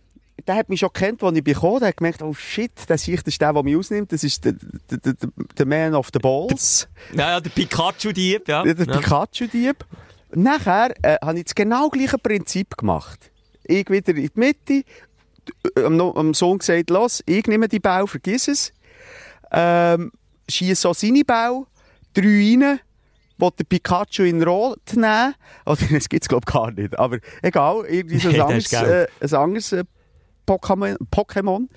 Der hat mich schon gekannt, als ich bekommen Der hat gemerkt, oh shit, das ist der, der mich ausnimmt. Das ist der, der, der, der Man of the Balls. Ja, ja, der Pikachu-Dieb, ja. Der, der ja. Pikachu-Dieb. Nachher äh, habe ich das genau gleiche Prinzip gemacht. Ich wieder in die Mitte, am, am Sohn gesagt, los, ich nehme die Bau, vergiss es. Ähm, schieße so seine Bau, drei rein, will der Pikachu in Rot nehmen. Oder, das gibt es, glaube ich, gar nicht. Aber egal, irgendwie so ein anderes, äh, ein anderes äh, Pokémon. Pokémon.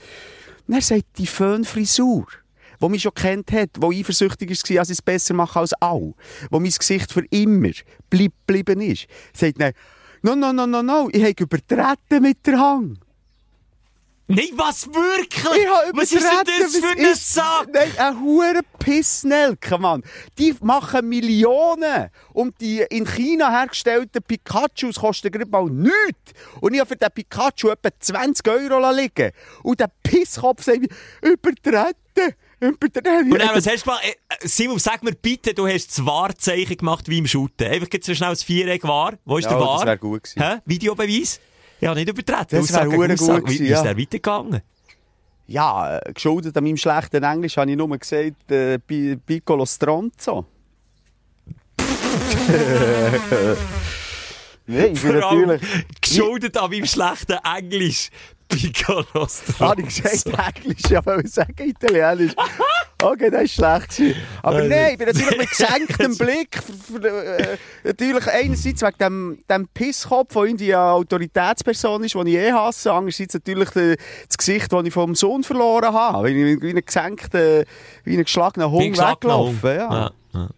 Und er sagt, die Föhnfrisur, die mich schon kennt hat, die eifersüchtig war, dass ich es besser mache als alle, wo mein Gesicht für immer bleib, geblieben ist, sagt er, no, no, no, no, no, ich habe übertreten mit der Hang. Nein, was wirklich? Was ist denn das für ein Sack? Nein, ein hure Pissnelke, Mann. Die machen Millionen. Und die in China hergestellten Pikachus kosten gerade mal nichts. Und ich habe für den Pikachu etwa 20 Euro liegen. Und der Pisskopf sagt mir, übertreten. Übertreten. Und dann, was hast du gemacht? Äh, Simon, sag mir bitte, du hast das Wahrzeichen gemacht wie im Shooten. Einfach jetzt so schnell das Viereck wahr. Wo ist Ja, der das Wahr? wär gut gewesen. Hä? Videobeweis? Ja, nicht übertreten. Das Aussage wär gegen hure Aussage. gut Wie, gewesen, wie ist ja. der weitergegangen? Ja, äh, geschuldet an meinem schlechten Englisch habe ich nur gesagt, äh, Pi- Piccolo Stronzo. Nein, ich bin natürlich... geschuldet an meinem schlechten Englisch. Piccolo Habe ich gesagt, Englisch, ja, weil ich sagen Italienisch. Okay, das war schlecht. Aber Äh, nein, ich bin natürlich mit gesenktem Blick. Äh, natürlich einerseits wegen dem, dem Pisskopf, der irgendwie eine Autoritätsperson ist, den ich eh hasse. Andererseits natürlich das Gesicht, das ich vom Sohn verloren habe. Wie, ein gesenkter, wie ein geschlagener Hund. weggelaufen. Ja. Ja, ja.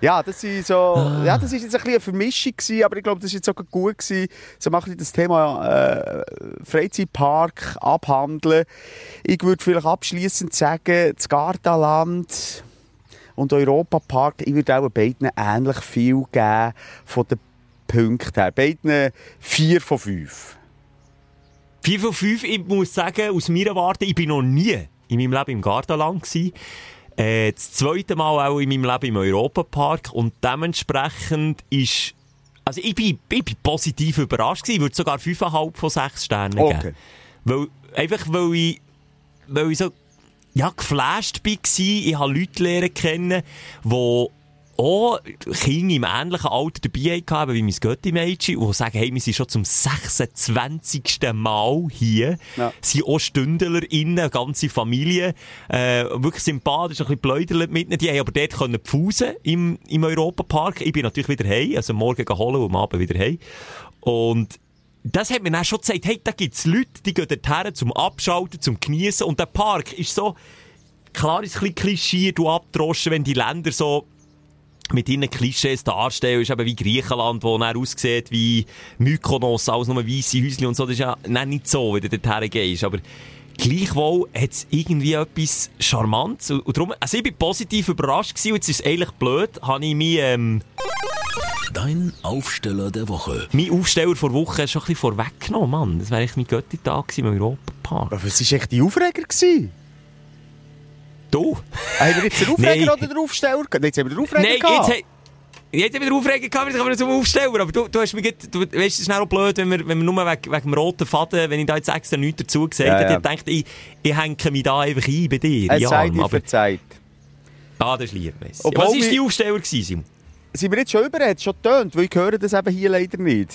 Ja, das ist so, ja, das ist jetzt ein bisschen eine Vermischung gewesen, aber ich glaube, das ist jetzt auch gut gewesen, so ein bisschen das Thema äh, Freizeitpark abhandeln. Ich würde vielleicht abschließend sagen, das Gardaland und Europapark, ich würde auch beiden ähnlich viel geben von den Punkten her. Beiden vier von fünf. 4 von 5, ich muss sagen, aus meiner Warte, ich bin noch nie in meinem Leben im Gartenland gewesen. Äh, das zweite Mal auch in meinem Leben im Europapark und dementsprechend ist, also ich bin, ich bin positiv überrascht gewesen, ich würde sogar 5,5 von 6 Sternen Okay. geben. Weil, einfach weil ich, weil ich so, ja, geflasht war. Ich habe Leute lernen kennen, die auch Kinder im ähnlichen Alter dabei hatten, wie mein Götti-Mädchen, die sagen, hey, wir sind schon zum 26. Mal hier. Ja. sind auch StündlerInnen, ganze Familie, äh, wirklich sympathisch, ein bisschen pläuderlet mit ihnen. Die haben aber dort können pfusen im, im Europapark. Ich bin natürlich wieder heim, also morgen holen und am Abend wieder heim. Und das hat mir dann schon gezeigt, hey, da gibt's Leute, die gehen dorthin zum Abschalten, zum Geniessen. Und der Park ist so, klar ist ein bisschen Klischee, du abdroschen, wenn die Länder so mit ihren Klischees darstellen, ist eben wie Griechenland, wo dann aussieht wie Mykonos, alles nur weisse Häuschen und so. Das ist ja nicht so, wie du dorthin gehst. Aber gleichwohl hat es irgendwie etwas Charmantes. Und, und darum, also ich bin positiv überrascht gewesen. Und jetzt ist es eigentlich blöd, habe ich mich, ähm, Dein Aufsteller der Woche. mein Aufsteller vor Woche schon ein bisschen vorweggenommen, Mann. Das wäre eigentlich mein Götti-Tag im Europapark. Aber was war echt die Aufreger? Gewesen? Du? Haben wir jetzt den Aufreger oder den Aufsteller? gehabt? Jetzt haben wir den Aufreger Nein, gehabt. jetzt, jetzt haben wir Aufreger gehabt, jetzt kommen wir zum Aufsteller. Aber du, du hast mir du weißt, es ist auch blöd, wenn wir, wenn wir nur wegen, wegen dem roten Faden, wenn ich da jetzt extra nichts dazu gesagt Ja, hätte, ja. ich dachte, ich, ich hänge mich da einfach ein bei dir, Es sei dir verzeiht. ah, das ist lieb. Was war die Aufsteller gewesen, Simon? Sind wir jetzt schon über? Hat es schon getönt? Weil ich höre das eben hier leider nicht.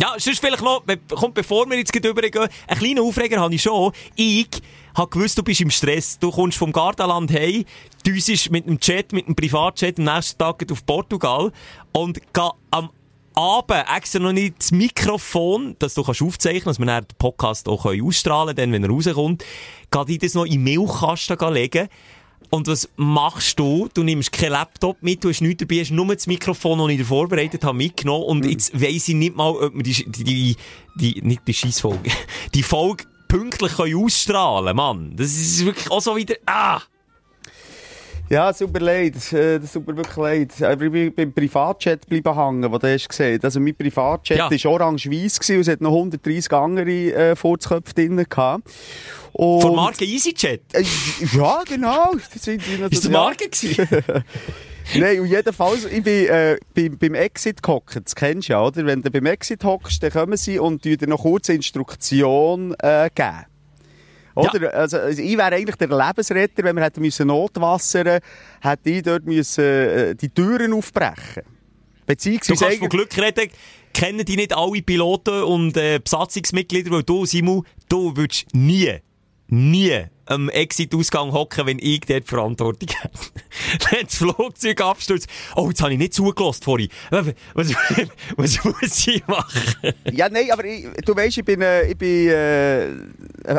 Ja, sonst vielleicht noch, kommt, bevor wir jetzt übergehen, einen kleinen Aufreger habe ich schon. Ich habe gewusst, du bist im Stress. Du kommst vom Gardaland heim, düsest mit einem Jet, mit einem Privatjet am nächsten Tag auf Portugal und geh am Abend extra noch nicht das Mikrofon, dass du kannst aufzeichnen dass wir dann den Podcast auch können ausstrahlen können, wenn er rauskommt, geh dir das noch in den Milchkasten legen. Und was machst du? Du nimmst keinen Laptop mit, du hast nichts dabei, hast nur das Mikrofon, das ich dir vorbereitet habe, mitgenommen. Und jetzt weiss ich nicht mal, ob wir die, die, die nicht die Scheissfolge, die Folge pünktlich können ausstrahlen Mann. Das ist wirklich auch so wieder, ah! Ja, super leid. Äh, mir wirklich leid. Ich bin beim Privatjet bleiben hängen, wo du hast gesehen. Also mein Privatjet Ja. war orange-weiss gewesen und es hat noch 130 andere äh, Furzköpfe drin gehabt. Und, Von Marke EasyJet. Äh, ja, genau. Das sind die Ist der ja. Marke gewesen? Nein, und jedenfalls, ich bin äh, beim, beim Exit gehockt, das kennst du ja, oder? Wenn du beim Exit hockst, dann kommen sie und dir noch kurz eine Instruktion äh, geben. Oder? Also, also, ich wäre eigentlich der Lebensretter, wenn wir hätten müssen notwassern, hätte ich dort müssen, äh, die Türen aufbrechen. Du Beziehungsweise kannst von Glück reden, kennen die nicht alle Piloten und äh, Besatzungsmitglieder, weil du, Simon, du würdest nie, nie am Exit-Ausgang hocken, wenn ich dort Verantwortung hätte. wenn das Flugzeug abstürzt. Oh, jetzt habe ich nicht zugelassen vorhin. Was, was, muss ich machen? Ja, nein, aber ich, du weißt, ich bin, äh, ich bin äh,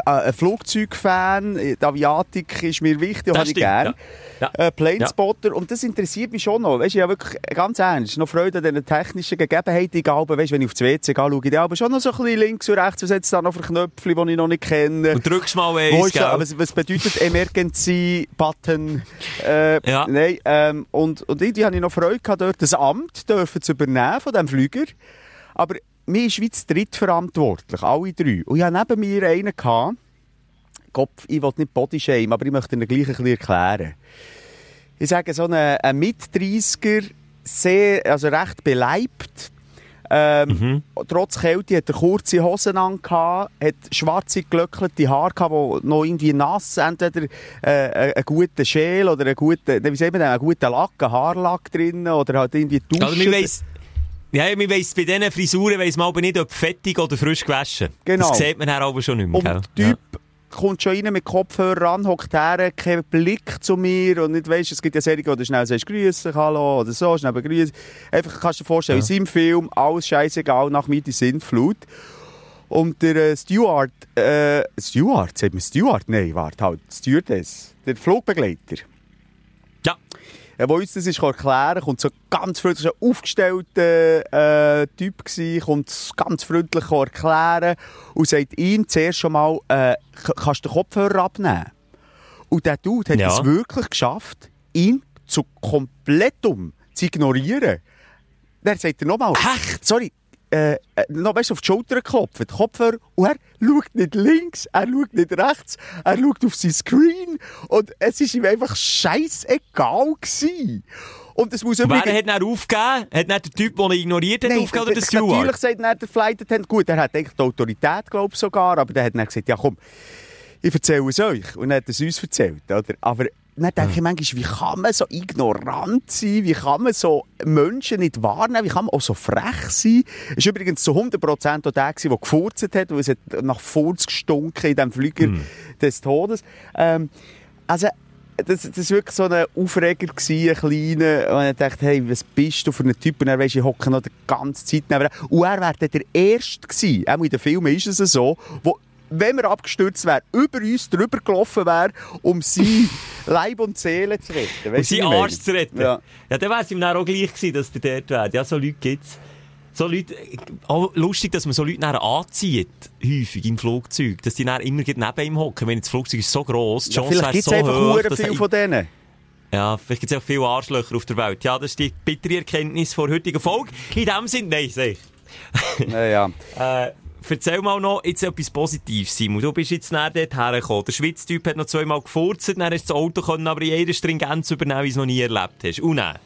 ein, Flugzeugfan. Die Aviatik ist mir wichtig und habe ich gerne. ja. Äh, Planespotter. Und das interessiert mich schon noch. Weißt du, ja wirklich ganz ernst. Noch Freude an diesen technischen Gegebenheiten. Ich glaube, weißt, wenn ich aufs WC gehe, schaue ich aber schon noch so ein bisschen links und rechts. Was es da noch für Knöpfe, die ich noch nicht kenne? Und drückst mal Wo eins, gell? Was, bedeutet Emergency-Button? Äh, Ja. Nein, ähm, und, und irgendwie hatte ich noch Freude gehabt, dort das Amt dürfen zu übernehmen von diesem Flüger. Aber mir ist wie zu dritt verantwortlich, alle drei. Und ich hatte neben mir einen gehabt, Kopf, ich will nicht Bodyshamen, aber ich möchte ihn gleich ein bisschen erklären. Ich sage, so ein, ein Mit-30er, sehr, also recht beleibt, ähm, Trotz Kälte hat er kurze Hosen an, hat schwarze glöckelte Haare gehabt, die noch irgendwie nass, entweder äh, einen guten Schäl oder einen guten, wie sagt man, einen guten Lack, einen Haarlack drin oder halt irgendwie Duschen. Also, man weiss, ja, man weiss, bei diesen Frisuren weiss man aber nicht, ob fettig oder frisch gewaschen. Genau. Das sieht man dann aber schon nicht mehr, Und gell? der Typ kommt schon rein mit Kopfhörer ran, hockt her, kein Blick zu mir und nicht weisst, es gibt ja Serien, wo du schnell sagst, grüße, hallo oder so, schnell begrüßen. Einfach kannst du dir vorstellen, in seinem Film, alles scheißegal, nach mir die Sintflut. Und der äh, Steward, äh, Steward, sagt man Steward? Nein, warte halt, Stewardess, der Flugbegleiter. Ja. Ja, wo uns das ist erklären kommt so ganz freundlich, ein aufgestellter äh, Typ gsi, kommt ganz freundlich erklären und sagt ihm zuerst schon mal, äh, kannst du den Kopfhörer abnehmen? Und der Dude hat Ja. es wirklich geschafft, ihn zu komplettum zu ignorieren. Dann sagt er nochmal, sorry, äh, äh, noch weißt, auf die Schulter geklopft, Kopfhörer, und er schaut nicht links, er schaut nicht rechts, er schaut auf sein Screen und es ist ihm einfach scheißegal gewesen. Und es muss Wer übrigens... hat dann aufgegeben? Hat dann der Typ, den er ignoriert hat, Nein, aufgegeben oder der natürlich Steward? sagt dann der Flight Attendant, gut, er hat eigentlich die Autorität, glaube ich sogar, aber der hat dann gesagt, ja komm, ich erzähle es euch. Und dann hat er es uns erzählt, oder? Aber dann denke ich manchmal, wie kann man so ignorant sein? Wie kann man so Menschen nicht wahrnehmen? Wie kann man auch so frech sein? Es war übrigens zu 100% auch der, der gefurzt hat, weil es hat nach Furz gestunken in diesem Flüger des Todes. Ähm, also, das, das war wirklich so ein Aufreger, gewesen, ein kleiner. Und ich dachte, hey, was bist du für ein Typ? Und er weisst, ich hocke noch die ganze Zeit neben. Und er wäre der Erste gewesen, auch in den Filmen ist es so, wo, wenn wir abgestürzt wäre, über uns drüber gelaufen wäre, um sein Leib und Seele zu retten. Weisst du, seinen? Arsch zu retten. Ja. Ja, dann wäre es ihm dann auch gleich gewesen, dass der dort wäre. Ja, so Leute gibt's. So Leute, auch lustig, dass man so Leute nachher anzieht, häufig im Flugzeug, dass die dann immer neben ihm hocken, wenn das Flugzeug ist so gross, die Ja, Chance vielleicht wäre gibt es so einfach hoch, dass viel von denen. Ja, vielleicht gibt es auch viele Arschlöcher auf der Welt. Ja, das ist die bittere Erkenntnis vor heutiger Folge. In dem Sinne, nein, sag ich. Ja, ja. Äh, erzähl mal noch jetzt etwas Positives, Simon. Du bist jetzt näher dort hergekommen. Der Schweiz-Typ hat noch zweimal gefurzt, dann hast du das Auto können, aber in jeder Stringenz übernehmen, wie du es noch nie erlebt hast. Und dann?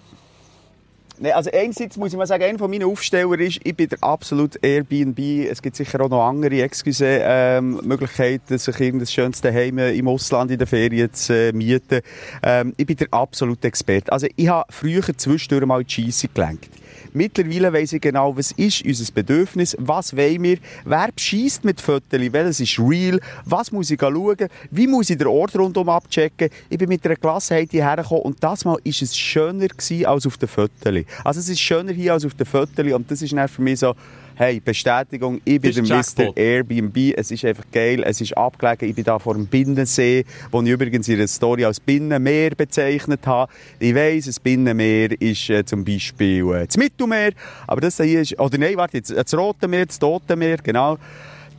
Nee, also einerseits muss ich mal sagen, einer von meinen Aufsteller ist, ich bin der absolute Airbnb. Es gibt sicher auch noch andere, excuse, ähm, Möglichkeiten, sich irgendein schönes Heim im Ausland in den Ferien zu äh, mieten. Ähm, ich bin der absolute Experte. Also ich habe früher zwischendurch mal die Scheisse gelenkt. Mittlerweile weiss ich genau, was ist unser Bedürfnis, was wollen wir, wer beschießt mit Fotos, welches ist real, was muss ich schauen, wie muss ich den Ort rundum abchecken. Ich bin mit einer Klasse hierher gekommen und das Mal ist es schöner als auf den Fotos. Also es ist schöner hier als auf den Fotos und das ist für mich so, hey, Bestätigung, ich bin der Mr. Airbnb, es ist einfach geil, es ist abgelegen, ich bin da vor dem Binnensee, wo ich übrigens ihre Story als Binnenmeer bezeichnet habe. Ich weiss, ein Binnenmeer ist äh, zum Beispiel äh, das Mittelmeer, aber das hier ist, oder nein, warte, jetzt, das Rote Meer, das Tote Meer, genau.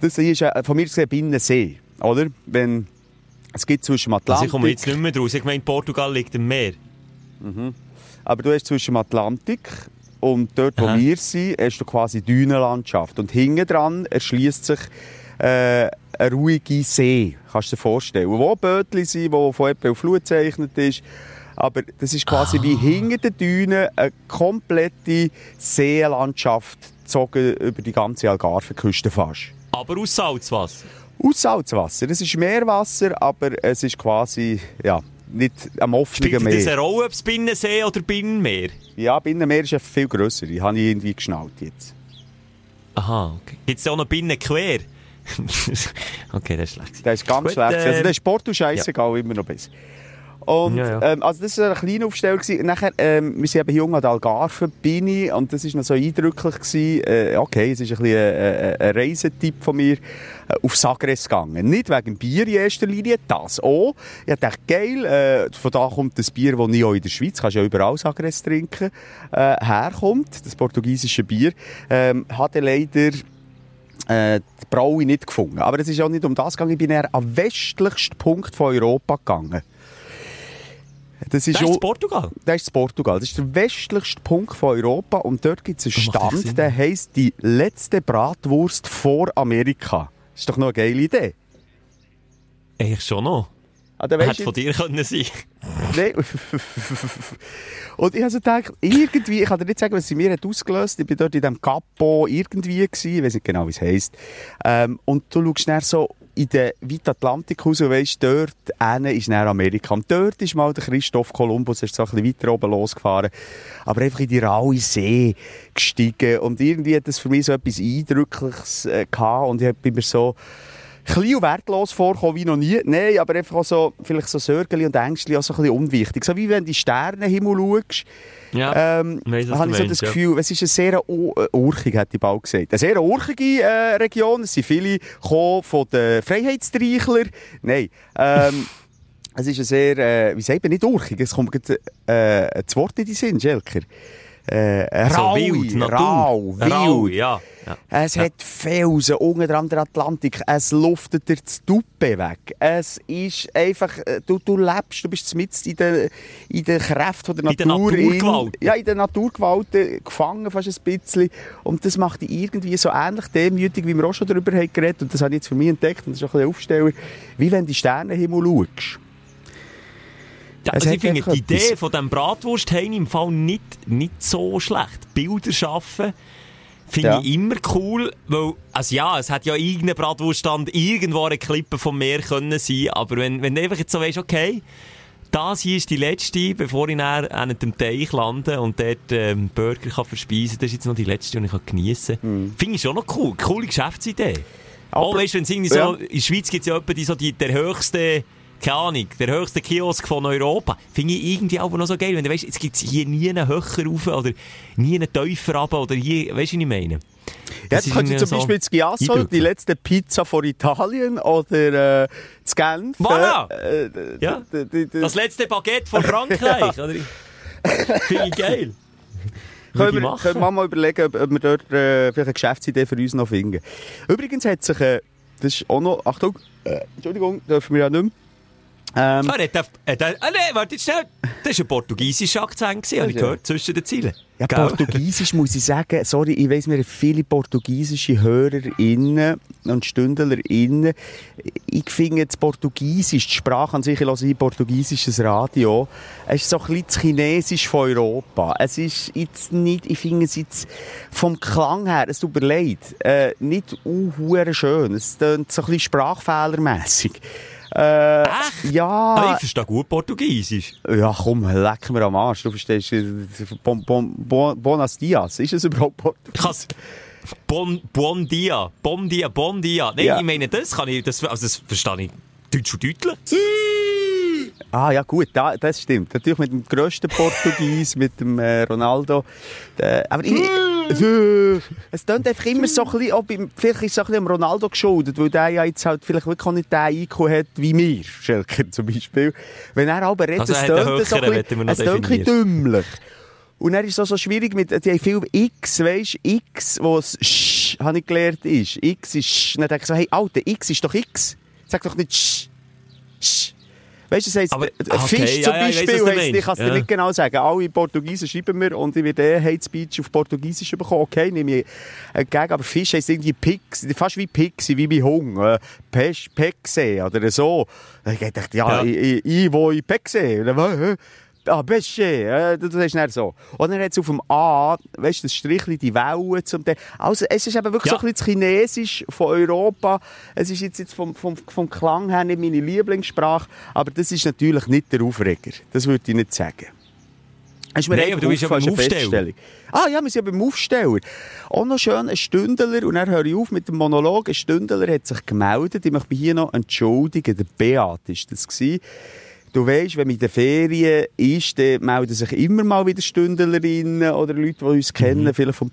Das hier ist äh, von mir gesehen Binnensee, oder? Wenn, es gibt zwischen dem Atlantik... Also ich komme jetzt nicht mehr draus, ich meine, Portugal liegt im Meer. Mhm. Aber du hast zwischen dem Atlantik und dort, wo Aha. wir sind, hast du quasi Dünenlandschaft. Und hinten dran erschließt sich äh, ein ruhiger See, kannst du dir vorstellen. Wo Bötli sind, wo von jemandem auf Flut gezeichnet ist. Aber das ist quasi ah. wie hinter den Dünen eine komplette Seelandschaft gezogen über die ganze Algarve-Küste fast. Aber aus Salzwasser? Aus Salzwasser. Es ist Meerwasser, aber es ist quasi, ja, nicht am offenen Meer. Spielt das eine Rolle, ob es Binnensee oder Binnenmeer? Ja, Binnenmeer ist ja viel grösser. Ich habe irgendwie geschnallt jetzt. Aha, okay. Gibt es auch noch Binnenquer? okay, das ist schlecht. Das ist ganz Gut, schlecht. Äh, also der Sport ist scheißegal, ja. immer noch besser. Und, ja, ja. Ähm, also das war ein kleiner Aufsteller. Nachher, ähm, wir sind eben jung an der Algarve, bin ich, und das war noch so eindrücklich. Gewesen. Äh, okay, es ist ein, bisschen ein, ein Reisetipp von mir, äh, auf Sagres gegangen. Nicht wegen Bier in erster Linie, das auch. Ich dachte, geil, äh, von da kommt das Bier, das ich auch in der Schweiz, kannst ja überall Sagres trinken, äh, herkommt, das portugiesische Bier. Ähm, hatte leider äh, die Braue nicht gefunden. Aber es ist auch nicht um das gegangen. Ich bin eher am westlichsten Punkt von Europa gegangen. Das ist, das ist Portugal? Das ist Portugal. Das ist der westlichste Punkt von Europa und dort gibt es einen Stand, der heisst die letzte Bratwurst vor Amerika. Das ist doch noch eine geile Idee. Eigentlich schon noch. Ah, Hätte von dir können sein Nein. Und ich habe so gedacht, irgendwie, ich kann dir nicht sagen, was sie mir hat ausgelöst Ich war dort in diesem Capo irgendwie gewesen, ich weiß nicht genau, wie es heisst. Ähm, und du schaust dann so in den weiten Atlantik raus und weisst, dort ist dann Amerika. Und dort ist mal der Christoph Kolumbus, ist so ein bisschen weiter oben losgefahren, aber einfach in die raue See gestiegen. Und irgendwie hat das für mich so etwas Eindrückliches äh, gehabt und ich bin mir so, klein und wertlos vorkommen wie noch nie. Nein, aber einfach auch so, vielleicht so Sorgen und Ängste auch so ein bisschen unwichtig. So wie wenn du in den Sternenhimmel schaust, ja, ähm, weiss, habe ich so das Gefühl, ja. es ist eine sehr äh, urchige, hätte ich bald gesagt. Eine sehr urchige äh, Region. Es sind viele von den Freiheitstreichlern. Nein, ähm, es ist eine sehr, äh, wie sagt man, nicht urchig. Es kommt äh, ein Wort in die Sinn, Schelker. Äh, rau, wild, rau, wild. Rau, ja. Ja. Es ja. hat Felsen unter anderem der Atlantik. Es luftet dir das Duppe weg. Es ist einfach, äh, du, du lebst, du bist mit in der, in der Kraft der Natur. In der Naturgewalt. In, ja, in der Naturgewalt äh, gefangen fast ein bisschen. Und das macht dich irgendwie so ähnlich demütig, wie wir auch schon darüber haben geredet. Und das habe ich jetzt für mich entdeckt. Und das ist auch ein bisschen Aufsteller. Wie wenn du die Sternenhimmel schaust. Also ich finde die Idee von diesem Bratwurstheim im Fall nicht, nicht so schlecht. Bilder schaffen finde ja. ich immer cool, weil, also ja, es hat ja irgendein Bratwurststand irgendwo eine Klippe vom Meer können sein, aber wenn, wenn du einfach jetzt so weißt, okay, das hier ist die letzte, bevor ich dann an dem Teich lande und dort ähm, Burger kann verspeisen das ist jetzt noch die letzte, die ich geniessen kann. Mhm. Finde ich schon noch cool. Coole Geschäftsidee. Aber, oh, weißt du, wenn irgendwie so, in der Schweiz gibt es ja die, so die, der höchste keine Ahnung, der höchste Kiosk von Europa. Finde ich irgendwie aber noch so geil, wenn du weißt, jetzt gibt es hier nie einen höher rauf oder nie einen tiefer runter oder hier, weißt du, was ich meine? Ja, du zum so Beispiel das Giasso, die letzte Pizza von Italien oder äh, das Genf. Voilà. Äh, ja. das letzte Baguette von Frankreich. Finde ich geil. Können wir, können wir mal überlegen, ob, ob wir dort äh, vielleicht eine Geschäftsidee für uns noch finden. Übrigens hat sich, äh, das ist auch noch, Achtung, äh, Entschuldigung, dürfen wir ja nicht mehr. Ähm, ah, der, äh, der, ah, nee, warte, schnell. Das war ein portugiesischer Akzent, habe ich gehört, zwischen den Zielen. Ja, Gell? Portugiesisch muss ich sagen, sorry, ich weiss, wir haben viele portugiesische HörerInnen und StündlerInnen. Ich finde das Portugiesisch, die Sprache an sich, ich höre portugiesisches Radio, es ist so ein bisschen das Chinesisch von Europa. Es ist jetzt nicht, ich finde es jetzt vom Klang her, es tut mir leid, äh, nicht uh, schön. Es klingt so ein bisschen sprachfehlermässig. Äh, Echt? Ja. Ah, ich verstehe gut Portugiesisch. Ja, komm, leck mir am Arsch. Du verstehst, äh, bon, bon, bon, Buenos Dias. Ist es überhaupt Portugiesisch? Bon, bon dia, bon dia, bon dia. Nein, Ja. ich meine, das kann ich, das, also das verstehe ich deutsch und deutlich. Ah, ja, gut, da, das stimmt. Natürlich mit dem grössten Portugies, mit dem äh, Ronaldo. Äh, aber ich, äh, es klingt einfach immer so ein bisschen, beim, vielleicht ist es auch ein bisschen am Ronaldo geschuldet, weil der ja jetzt halt vielleicht wirklich nicht den IQ hat wie wir, Schelker zum Beispiel. Wenn er aber redet, Also es er tönt so ein bisschen, bisschen dümmlich. Und dann ist auch so schwierig mit, die haben viel X, weisst X, wo es Sch, habe ich gelernt ist. X ist Sch. Dann denke ich so, hey, Alter, X ist doch X. Sag doch nicht Sch. Sch. Weißt du, das heisst, äh, okay, Fisch ja, zum ja, ich Beispiel was du heisst, ich kann es dir meinst. nicht genau sagen. Alle Portugiesen schreiben mir und ich werde eh Hate Speech auf Portugiesisch bekommen. Okay, nehme ich entgegen. Aber Fisch heisst irgendwie Pix, fast wie Pixi, wie bei Hung. Äh, Pexe oder so. Ich dachte, ja, Ja. ich, ich, ich wo in Pexe. Ah, du, du sagst nicht so. Und dann hat es auf dem A, weißt du, das Strichli, die Wellen zum Teil. Also, es ist eben wirklich Ja. so ein bisschen das Chinesisch von Europa. Es ist jetzt, jetzt vom, vom, vom Klang her nicht meine Lieblingssprache, aber das ist natürlich nicht der Aufreger. Das würde ich nicht sagen. Ist mir Nein, aber du bist ja beim ist Aufsteller. Ah ja, wir sind ja beim Aufsteller. Auch noch schön, ein Stündler, und dann höre ich auf mit dem Monolog. Ein Stündler hat sich gemeldet. Ich möchte mich hier noch entschuldigen. Der Beat ist das gewesen. Du weisst, wenn man in den Ferien ist, dann melden sich immer mal wieder Stündlerinnen oder Leute, die uns kennen, vielleicht vom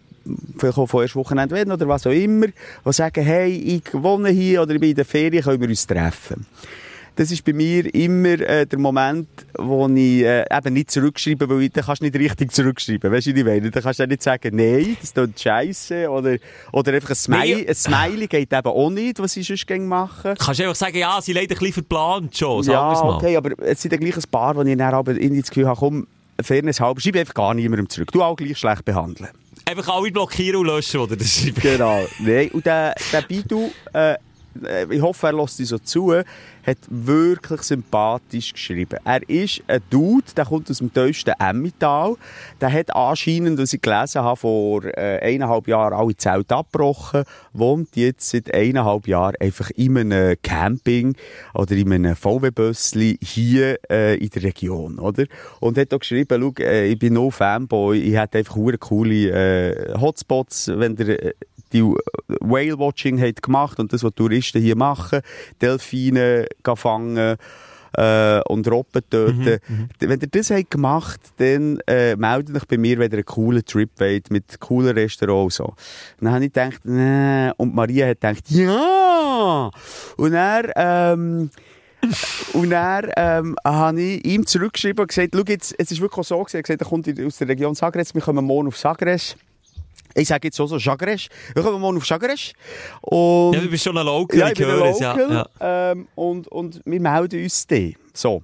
vielleicht auch von erst Wochenende werden oder was auch immer, die sagen, hey, ich wohne hier oder ich bin in den Ferien, können wir uns treffen. Das ist bei mir immer äh, der Moment, wo ich äh, eben nicht zurückschreibe, weil dann kannst du nicht richtig zurückschreiben. Weißt du, ich meine? Dann kannst du ja nicht sagen, nein, das tut scheiße oder, oder einfach ein Smiley, Nein. ein Smiley geht eben auch nicht, was ich sonst gerne mache. Kannst du einfach sagen, ja, sie leider ein bisschen verplant schon, sagen Ja, mal. okay, aber es sind dann gleich ein paar, wo ich dann aber irgendwie das Gefühl habe, komm, Fairness halber, schreibe einfach gar niemandem zurück. Du auch gleich schlecht behandeln. Einfach alle blockieren und löschen, oder? Das. Genau. Nein, und der, der Bidu, äh, ich hoffe, er lässt dich so zu, hat wirklich sympathisch geschrieben. Er ist ein Dude, der kommt aus dem tiefsten Emmental. Der hat anscheinend, was ich gelesen habe, vor äh, eineinhalb Jahren alle Zelte abgebrochen, wohnt jetzt seit eineinhalb Jahren einfach in einem Camping oder in einem VW-Bössli hier äh, in der Region, oder? Und hat auch geschrieben, schau, äh, ich bin no Fanboy, ich hätte einfach coole äh, Hotspots, wenn der äh, die Whale-Watching hat gemacht und das, was Touristen hier machen, Delfine fangen äh, und Robben töten. Wenn ihr das habt gemacht dann äh, meldet euch bei mir, wenn ihr einen coolen Trip wollt, mit coolen Restaurants. So. Dann habe ich gedacht, nee. Und Maria hat gedacht, ja! Und er, ähm, und dann ähm, habe ich ihm zurückgeschrieben und gesagt, schau jetzt, es ist wirklich so gewesen, er hat gesagt, er kommt aus der Region Sagres, wir kommen morgen auf Sagres. Ich sage jetzt auch so Sagres. Wir kommen morgen auf Sagres. Und Ja, du bist schon ein Local, ja, ich ich höre es, ja. ja. Ähm, und, und wir melden uns dann. So.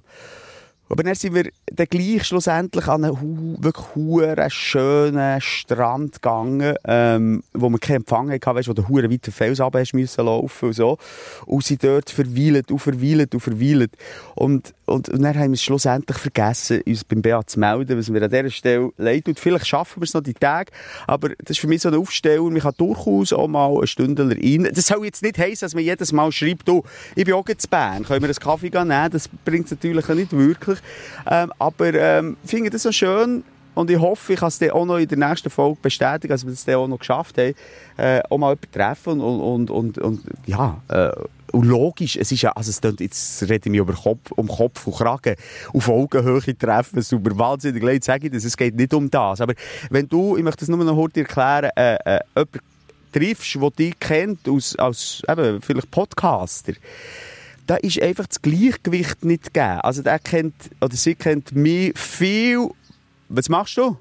Aber dann sind wir dann gleich schlussendlich an einen wirklich huren schönen Strand gegangen, ähm, wo wir keinen Empfang hatten, weißt, wo du hure weiter Fels runter müssen laufen und so. Und sind dort verweilt und verweilt und verweilt. Und, und, und dann haben wir es schlussendlich vergessen, uns beim BA zu melden, was mir an dieser Stelle leid tut. Vielleicht schaffen wir es noch die Tage, aber das ist für mich so ein Aufsteller. Man kann durchaus auch mal eine Stunde rein. Das soll jetzt nicht heissen, dass man jedes Mal schreibt, du, ich bin auch in Bern, können wir einen Kaffee nehmen? Das bringt es natürlich nicht wirklich. Ähm, aber ähm, finde das so schön und ich hoffe, ich kann es dann auch noch in der nächsten Folge bestätigen, dass wir dann auch noch geschafft haben, äh, auch mal jemanden treffen und, und, und, und ja, äh, und logisch, es ist ja, also es klingt, jetzt rede ich mich über Kopf, um Kopf und Kragen, auf Augenhöhe treffen, super wahnsinnig leid, sage ich das, es geht nicht um das. Aber wenn du, ich möchte das nur noch kurz erklären, äh, äh, jemanden triffst, der dich kennt, als, als eben, vielleicht Podcaster, da ist einfach das Gleichgewicht nicht gegeben. Also der kennt, oder sie kennt mich viel... Was machst du?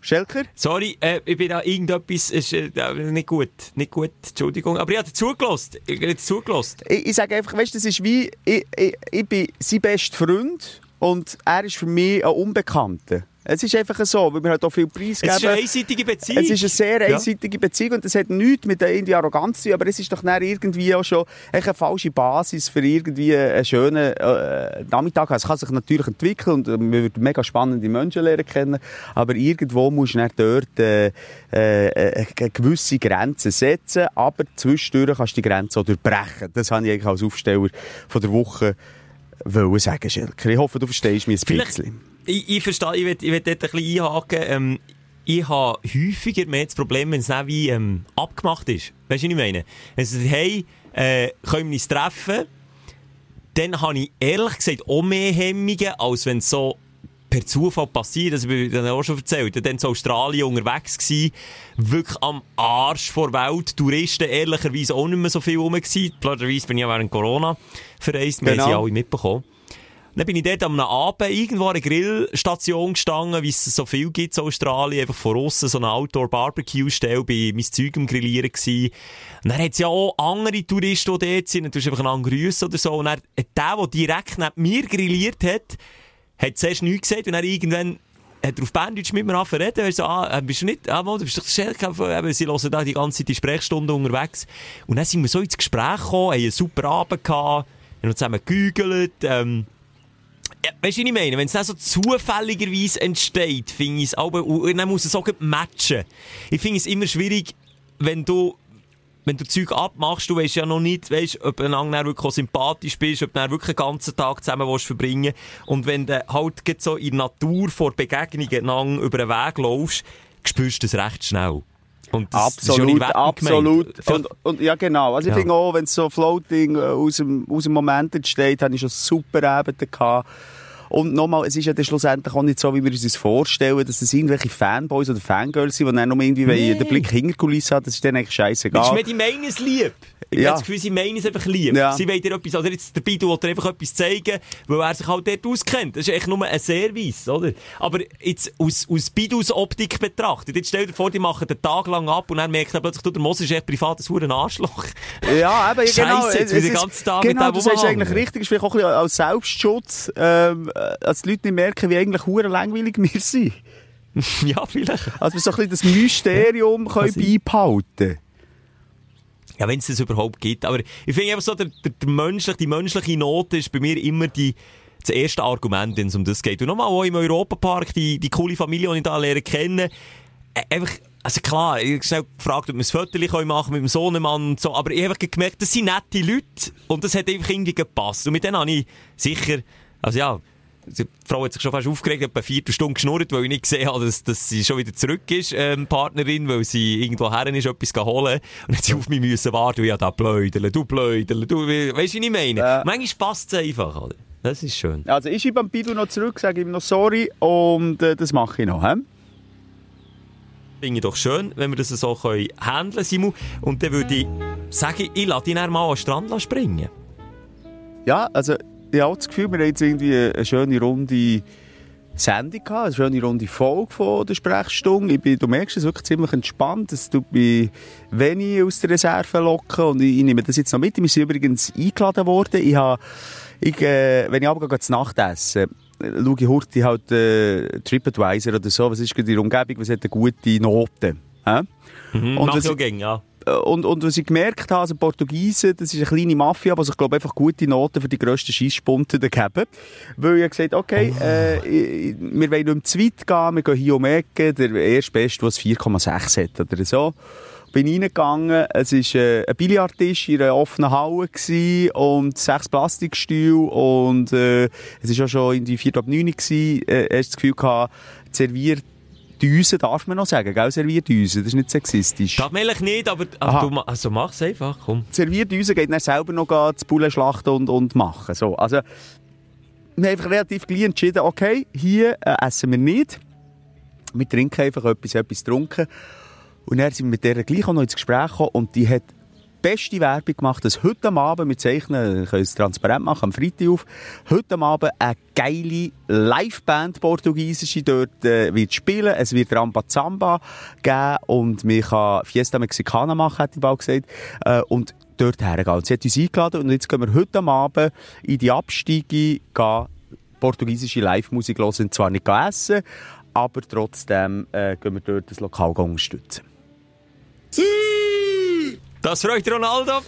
Schelker? Sorry, äh, ich bin da irgendetwas, ist, äh, nicht gut, nicht gut, Entschuldigung. Aber ich habe zugelassen, ich habe zugelassen. Ich, ich sage einfach, weißt, das ist wie, ich, ich, ich bin sein bester Freund und er ist für mich ein Unbekannter. Es ist einfach so, weil wir halt auch viel Preis geben. Es ist eine einseitige Beziehung. Es ist eine sehr Ja. einseitige Beziehung und das hat nichts mit irgendwie Arroganz zu tun, aber es ist doch dann irgendwie auch schon eine falsche Basis für irgendwie einen schönen äh, Nachmittag. Es kann sich natürlich entwickeln und äh, man wird mega spannende Menschen lernen kennen, aber irgendwo musst du dann dort äh, äh, eine gewisse Grenzen setzen, aber zwischendurch kannst du die Grenze auch durchbrechen. Das habe ich eigentlich als Aufsteller von der Woche wollen sagen, Schelker. Ich hoffe, du verstehst mich ein Vielleicht- bisschen. Ich, ich verstehe, ich will, ich will dort ein bisschen einhaken. Ähm, ich habe häufiger mehr das Problem, wenn es nicht wie ähm, abgemacht ist. Weißt du, was ich meine? Wenn sie hey, äh, können wir uns treffen? Dann habe ich ehrlich gesagt auch mehr Hemmungen, als wenn es so per Zufall passiert. Das habe ich dann auch schon erzählt. Ich war dann in Australien unterwegs. Gewesen, wirklich am Arsch vor Welt. Touristen ehrlicherweise auch nicht mehr so viel rum. gewesen. Bin ich ja während Corona verreist. Wir Genau. haben sie alle mitbekommen. Dann bin ich dort am Abend irgendwo an einer Grillstation gestanden, wie es so viel gibt in Australien, einfach von aussen, so eine Outdoor-Barbecue-Stelle, bin mein Zeug am Grillieren gewesen. Und dann hat ja auch andere Touristen, die dort sind, dann tust du einfach einen grüßen oder so. Und dann, der, der direkt neben mir grilliert hat, hat zuerst nichts gesagt und dann irgendwann hat er auf Berndeutsch mit mir angefangen reden. Er so, ah, äh, bist du nicht, ah, mal, du bist doch Schelke, eben, sie hören da die ganze Zeit die Sprechstunde unterwegs. Und dann sind wir so ins Gespräch gekommen, haben einen super Abend gehabt, haben uns zusammen gegügelt, ähm, ja, weißt du, was ich meine? Wenn es dann so zufälligerweise entsteht, finde ich es aber, und dann muss es auch matchen. Ich finde es immer schwierig, wenn du, wenn du Zeug abmachst, du weißt ja noch nicht, weißt, ob du einander wirklich sympathisch bist, ob du dann wirklich den ganzen Tag zusammen willst verbringen Und wenn du halt so in der Natur vor Begegnungen einander über den Weg laufst, spürst du das recht schnell. Und das, das Absolut, gemeint. absolut. Und, und, ja, genau. Also ich Ja. finde auch, wenn es so Floating äh, aus dem, aus dem Moment entsteht, habe ich schon super Abende gehabt. Und nochmal, es ist ja dann schlussendlich auch nicht so, wie wir uns das vorstellen, dass es irgendwelche Fanboys oder Fangirls sind, die dann nur irgendwie Nee. den Blick hinter die Kulisse haben. Das ist dann eigentlich Das ist scheißegal. mir die meinen es lieb. Ich Ja. habe das Gefühl, sie meinen es einfach lieb. Ja. Sie wollen dir etwas, oder jetzt der Bidu will dir einfach etwas zeigen, weil er sich halt dort auskennt. Das ist echt nur ein Service, oder? Aber jetzt aus, aus Bidus Optik betrachtet, jetzt stell dir vor, die machen den Tag lang ab und dann merkt er plötzlich, du, der Moser ist echt privat ein verdammter Arschloch. Ja, eben, Scheisse, genau. jetzt es den ist- ganzen Tag mit genau, dem du sagst rumhängen. eigentlich richtig, ist vielleicht auch ein bisschen als Selbstschutz, ähm, äh, dass die Leute nicht merken, wie eigentlich hure langweilig wir sind. ja, vielleicht. Also wir so ein bisschen das Mysterium können sein. beibehalten. Ja, wenn es das überhaupt gibt. Aber ich finde einfach so, der, der, der menschliche, die menschliche Note ist bei mir immer die, das erste Argument, wenn es um das geht. Und nochmal auch im Europapark, die, die coole Familie, die ich da lernen kenne, äh, einfach, also klar, ich habe schnell gefragt, ob wir ein Foto machen können mit dem Sohnemann und so, aber ich habe einfach gemerkt, das sind nette Leute und das hat einfach irgendwie gepasst. Und mit denen habe ich sicher, also ja, die Frau hat sich schon fast aufgeregt, etwa eine Viertelstunde geschnurrt, weil ich nicht gesehen habe, dass, dass sie schon wieder zurück ist, ähm, Partnerin, weil sie irgendwo her ist, etwas holen. Und sie auf mich müssen warten, ja, da blödeln, du blödeln, du, weißt du, wie ich meine? Ja. Manchmal passt es einfach, oder? Das ist schön. Also ich schreibe am Bidu noch zurück, sage ihm noch sorry und äh, das mache ich noch. He? Finde ich doch schön, wenn wir das so können handeln Simon. Und dann würde ich sagen, ich lasse dich mal an den Strand springen. Ja, also ich habe das Gefühl, wir haben jetzt irgendwie eine schöne runde Sendung gehabt, eine schöne runde Folge von der Sprechstunde. Ich bin, du merkst es wirklich ziemlich entspannt. Es tut mich wenig aus der Reserve locken und ich, ich nehme das jetzt noch mit. Wir sind übrigens eingeladen worden. Ich habe, ich, äh, wenn ich abgehe zu Nacht essen, äh, schaue ich Hurti halt äh, TripAdvisor oder so, was ist gerade in der Umgebung, was hat eine gute Note. Hä? Mhm, Und was- so gäng, ja. Und, und was ich gemerkt habe, also Portugiesen, das ist eine kleine Mafia, die sich, glaube ich, einfach gute Noten für die grössten Scheisspunte geben. Weil ich gesagt okay, äh, ich- wir wollen nicht zu weit gehen, wir gehen hier um Ecke, der erstbeste, der es 4,6 hat oder so. Bin reingegangen, es war äh, ein Billardtisch in einer offenen Halle gewesen und sechs Plastikstühle und äh, es war auch schon in die 4 ab 9 gewesen. Äh, hast das Gefühl gehabt, serviert Düse darf man noch sagen, gell? Servierdüse, das ist nicht sexistisch. Darf man eigentlich nicht, aber, Aha. du, also mach's einfach, komm. Servierdüse geht dann selber noch das Bullen schlachten und, und machen. So, also, wir haben einfach relativ gleich entschieden, okay, hier äh, essen wir nicht. Wir trinken einfach etwas, etwas trunken. Und dann sind wir mit der gleich auch noch ins Gespräch gekommen und die hat beste Werbung gemacht, dass heute Abend, wir zeichnen, wir können es transparent machen, am Freitag auf, heute Abend eine geile Liveband portugiesische dort äh, wird spielen. Es wird Rampa Zamba geben und man kann Fiesta Mexicana machen, hat die bald gesagt. Äh, und dort hergehen. Sie hat uns eingeladen und jetzt gehen wir heute Abend in die Absteige gehen, portugiesische Live-Musik hören, zwar nicht essen, aber trotzdem äh, gehen wir dort das Lokal unterstützen. Das freut Ronaldo.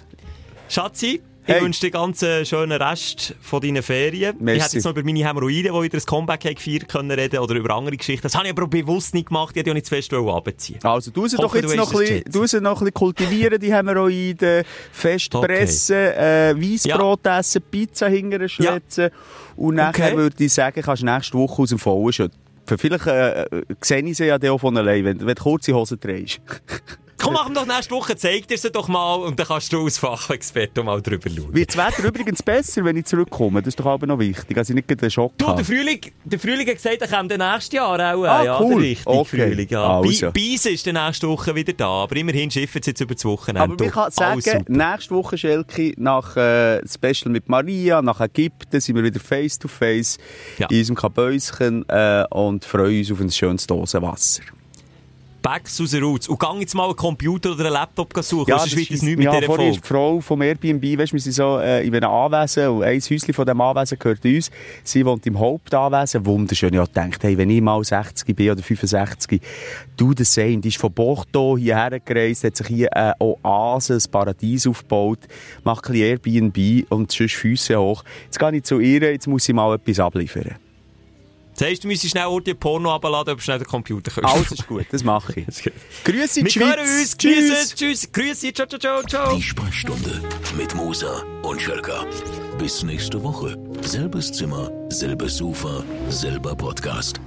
Schatzi, ich Hey. wünsche dir ganz einen schönen Rest von deinen Ferien. Merci. Ich hätte jetzt noch über meine Hämorrhoiden, die wieder ein Comeback gefeiert können reden oder über andere Geschichten. Das habe ich aber bewusst nicht gemacht. Ich hätte ja nicht zu fest runterziehen. Also, du sie doch jetzt du noch ein bisschen, noch ein bisschen kultivieren, die Hämorrhoiden, festpressen, äh, Weissbrot essen, Pizza hingern schwätzen. Und nachher Okay. würde ich sagen, kannst du nächste Woche aus dem Vollen schütten. Vielleicht äh, äh, sehe ich sie ja auch von allein, wenn, wenn du kurze Hosen trägst. Komm, wir doch nächste Woche, zeig dir sie doch mal und dann kannst du als Fachexperte mal drüber schauen. Wird das Wetter übrigens besser, wenn ich zurückkomme? Das ist doch aber noch wichtig. Also ich nicht einen Schock Du, der Frühling, der Frühling hat gesagt, er kommt nächstes Jahr auch. Ah, ja, cool. der Okay. Frühling. Ja. Also. Bi- Beise ist dann nächste Woche wieder da, aber immerhin schiffen sie jetzt über das Wochenende. Aber ich kann sagen, nächste Woche, Schelke, nach äh, Special mit Maria, nach Ägypten, sind wir wieder face to face Ja. in unserem Kabäuschen äh, und freuen uns auf ein schönes Dosenwasser. Back aus der Roots. Und gang jetzt mal einen Computer oder einen Laptop suchen, ja, es ist- nichts mit ja, dieser ist Folge. die Frau vom Airbnb, weißt, wir sind so äh, in einem Anwesen und ein Häuschen von diesem Anwesen gehört uns. Sie wohnt im Hauptanwesen, wunderschön. Ich habe gedacht, hey, wenn ich mal 60 bin oder 65, du das same, die ist von Bordeaux hierher gereist, hat sich hier eine Oase, ein Paradies aufgebaut, macht ein bisschen Airbnb und sonst Füße hoch. Jetzt gehe ich zu ihr, jetzt muss ich mal etwas abliefern. Das heisst, du müsstest schnell Orte Porno abladen, ob du schnell den Computer kannst. Alles ist gut, das mache ich. Grüße in die Wir Schweiz. hören uns. Tschüss. Tschüss. Tschüss. Grüße. Ciao, ciao, ciao, ciao. Die Sprechstunde mit Musa und Schelka. Bis nächste Woche. Selbes Zimmer, selbes Sofa, selber Podcast.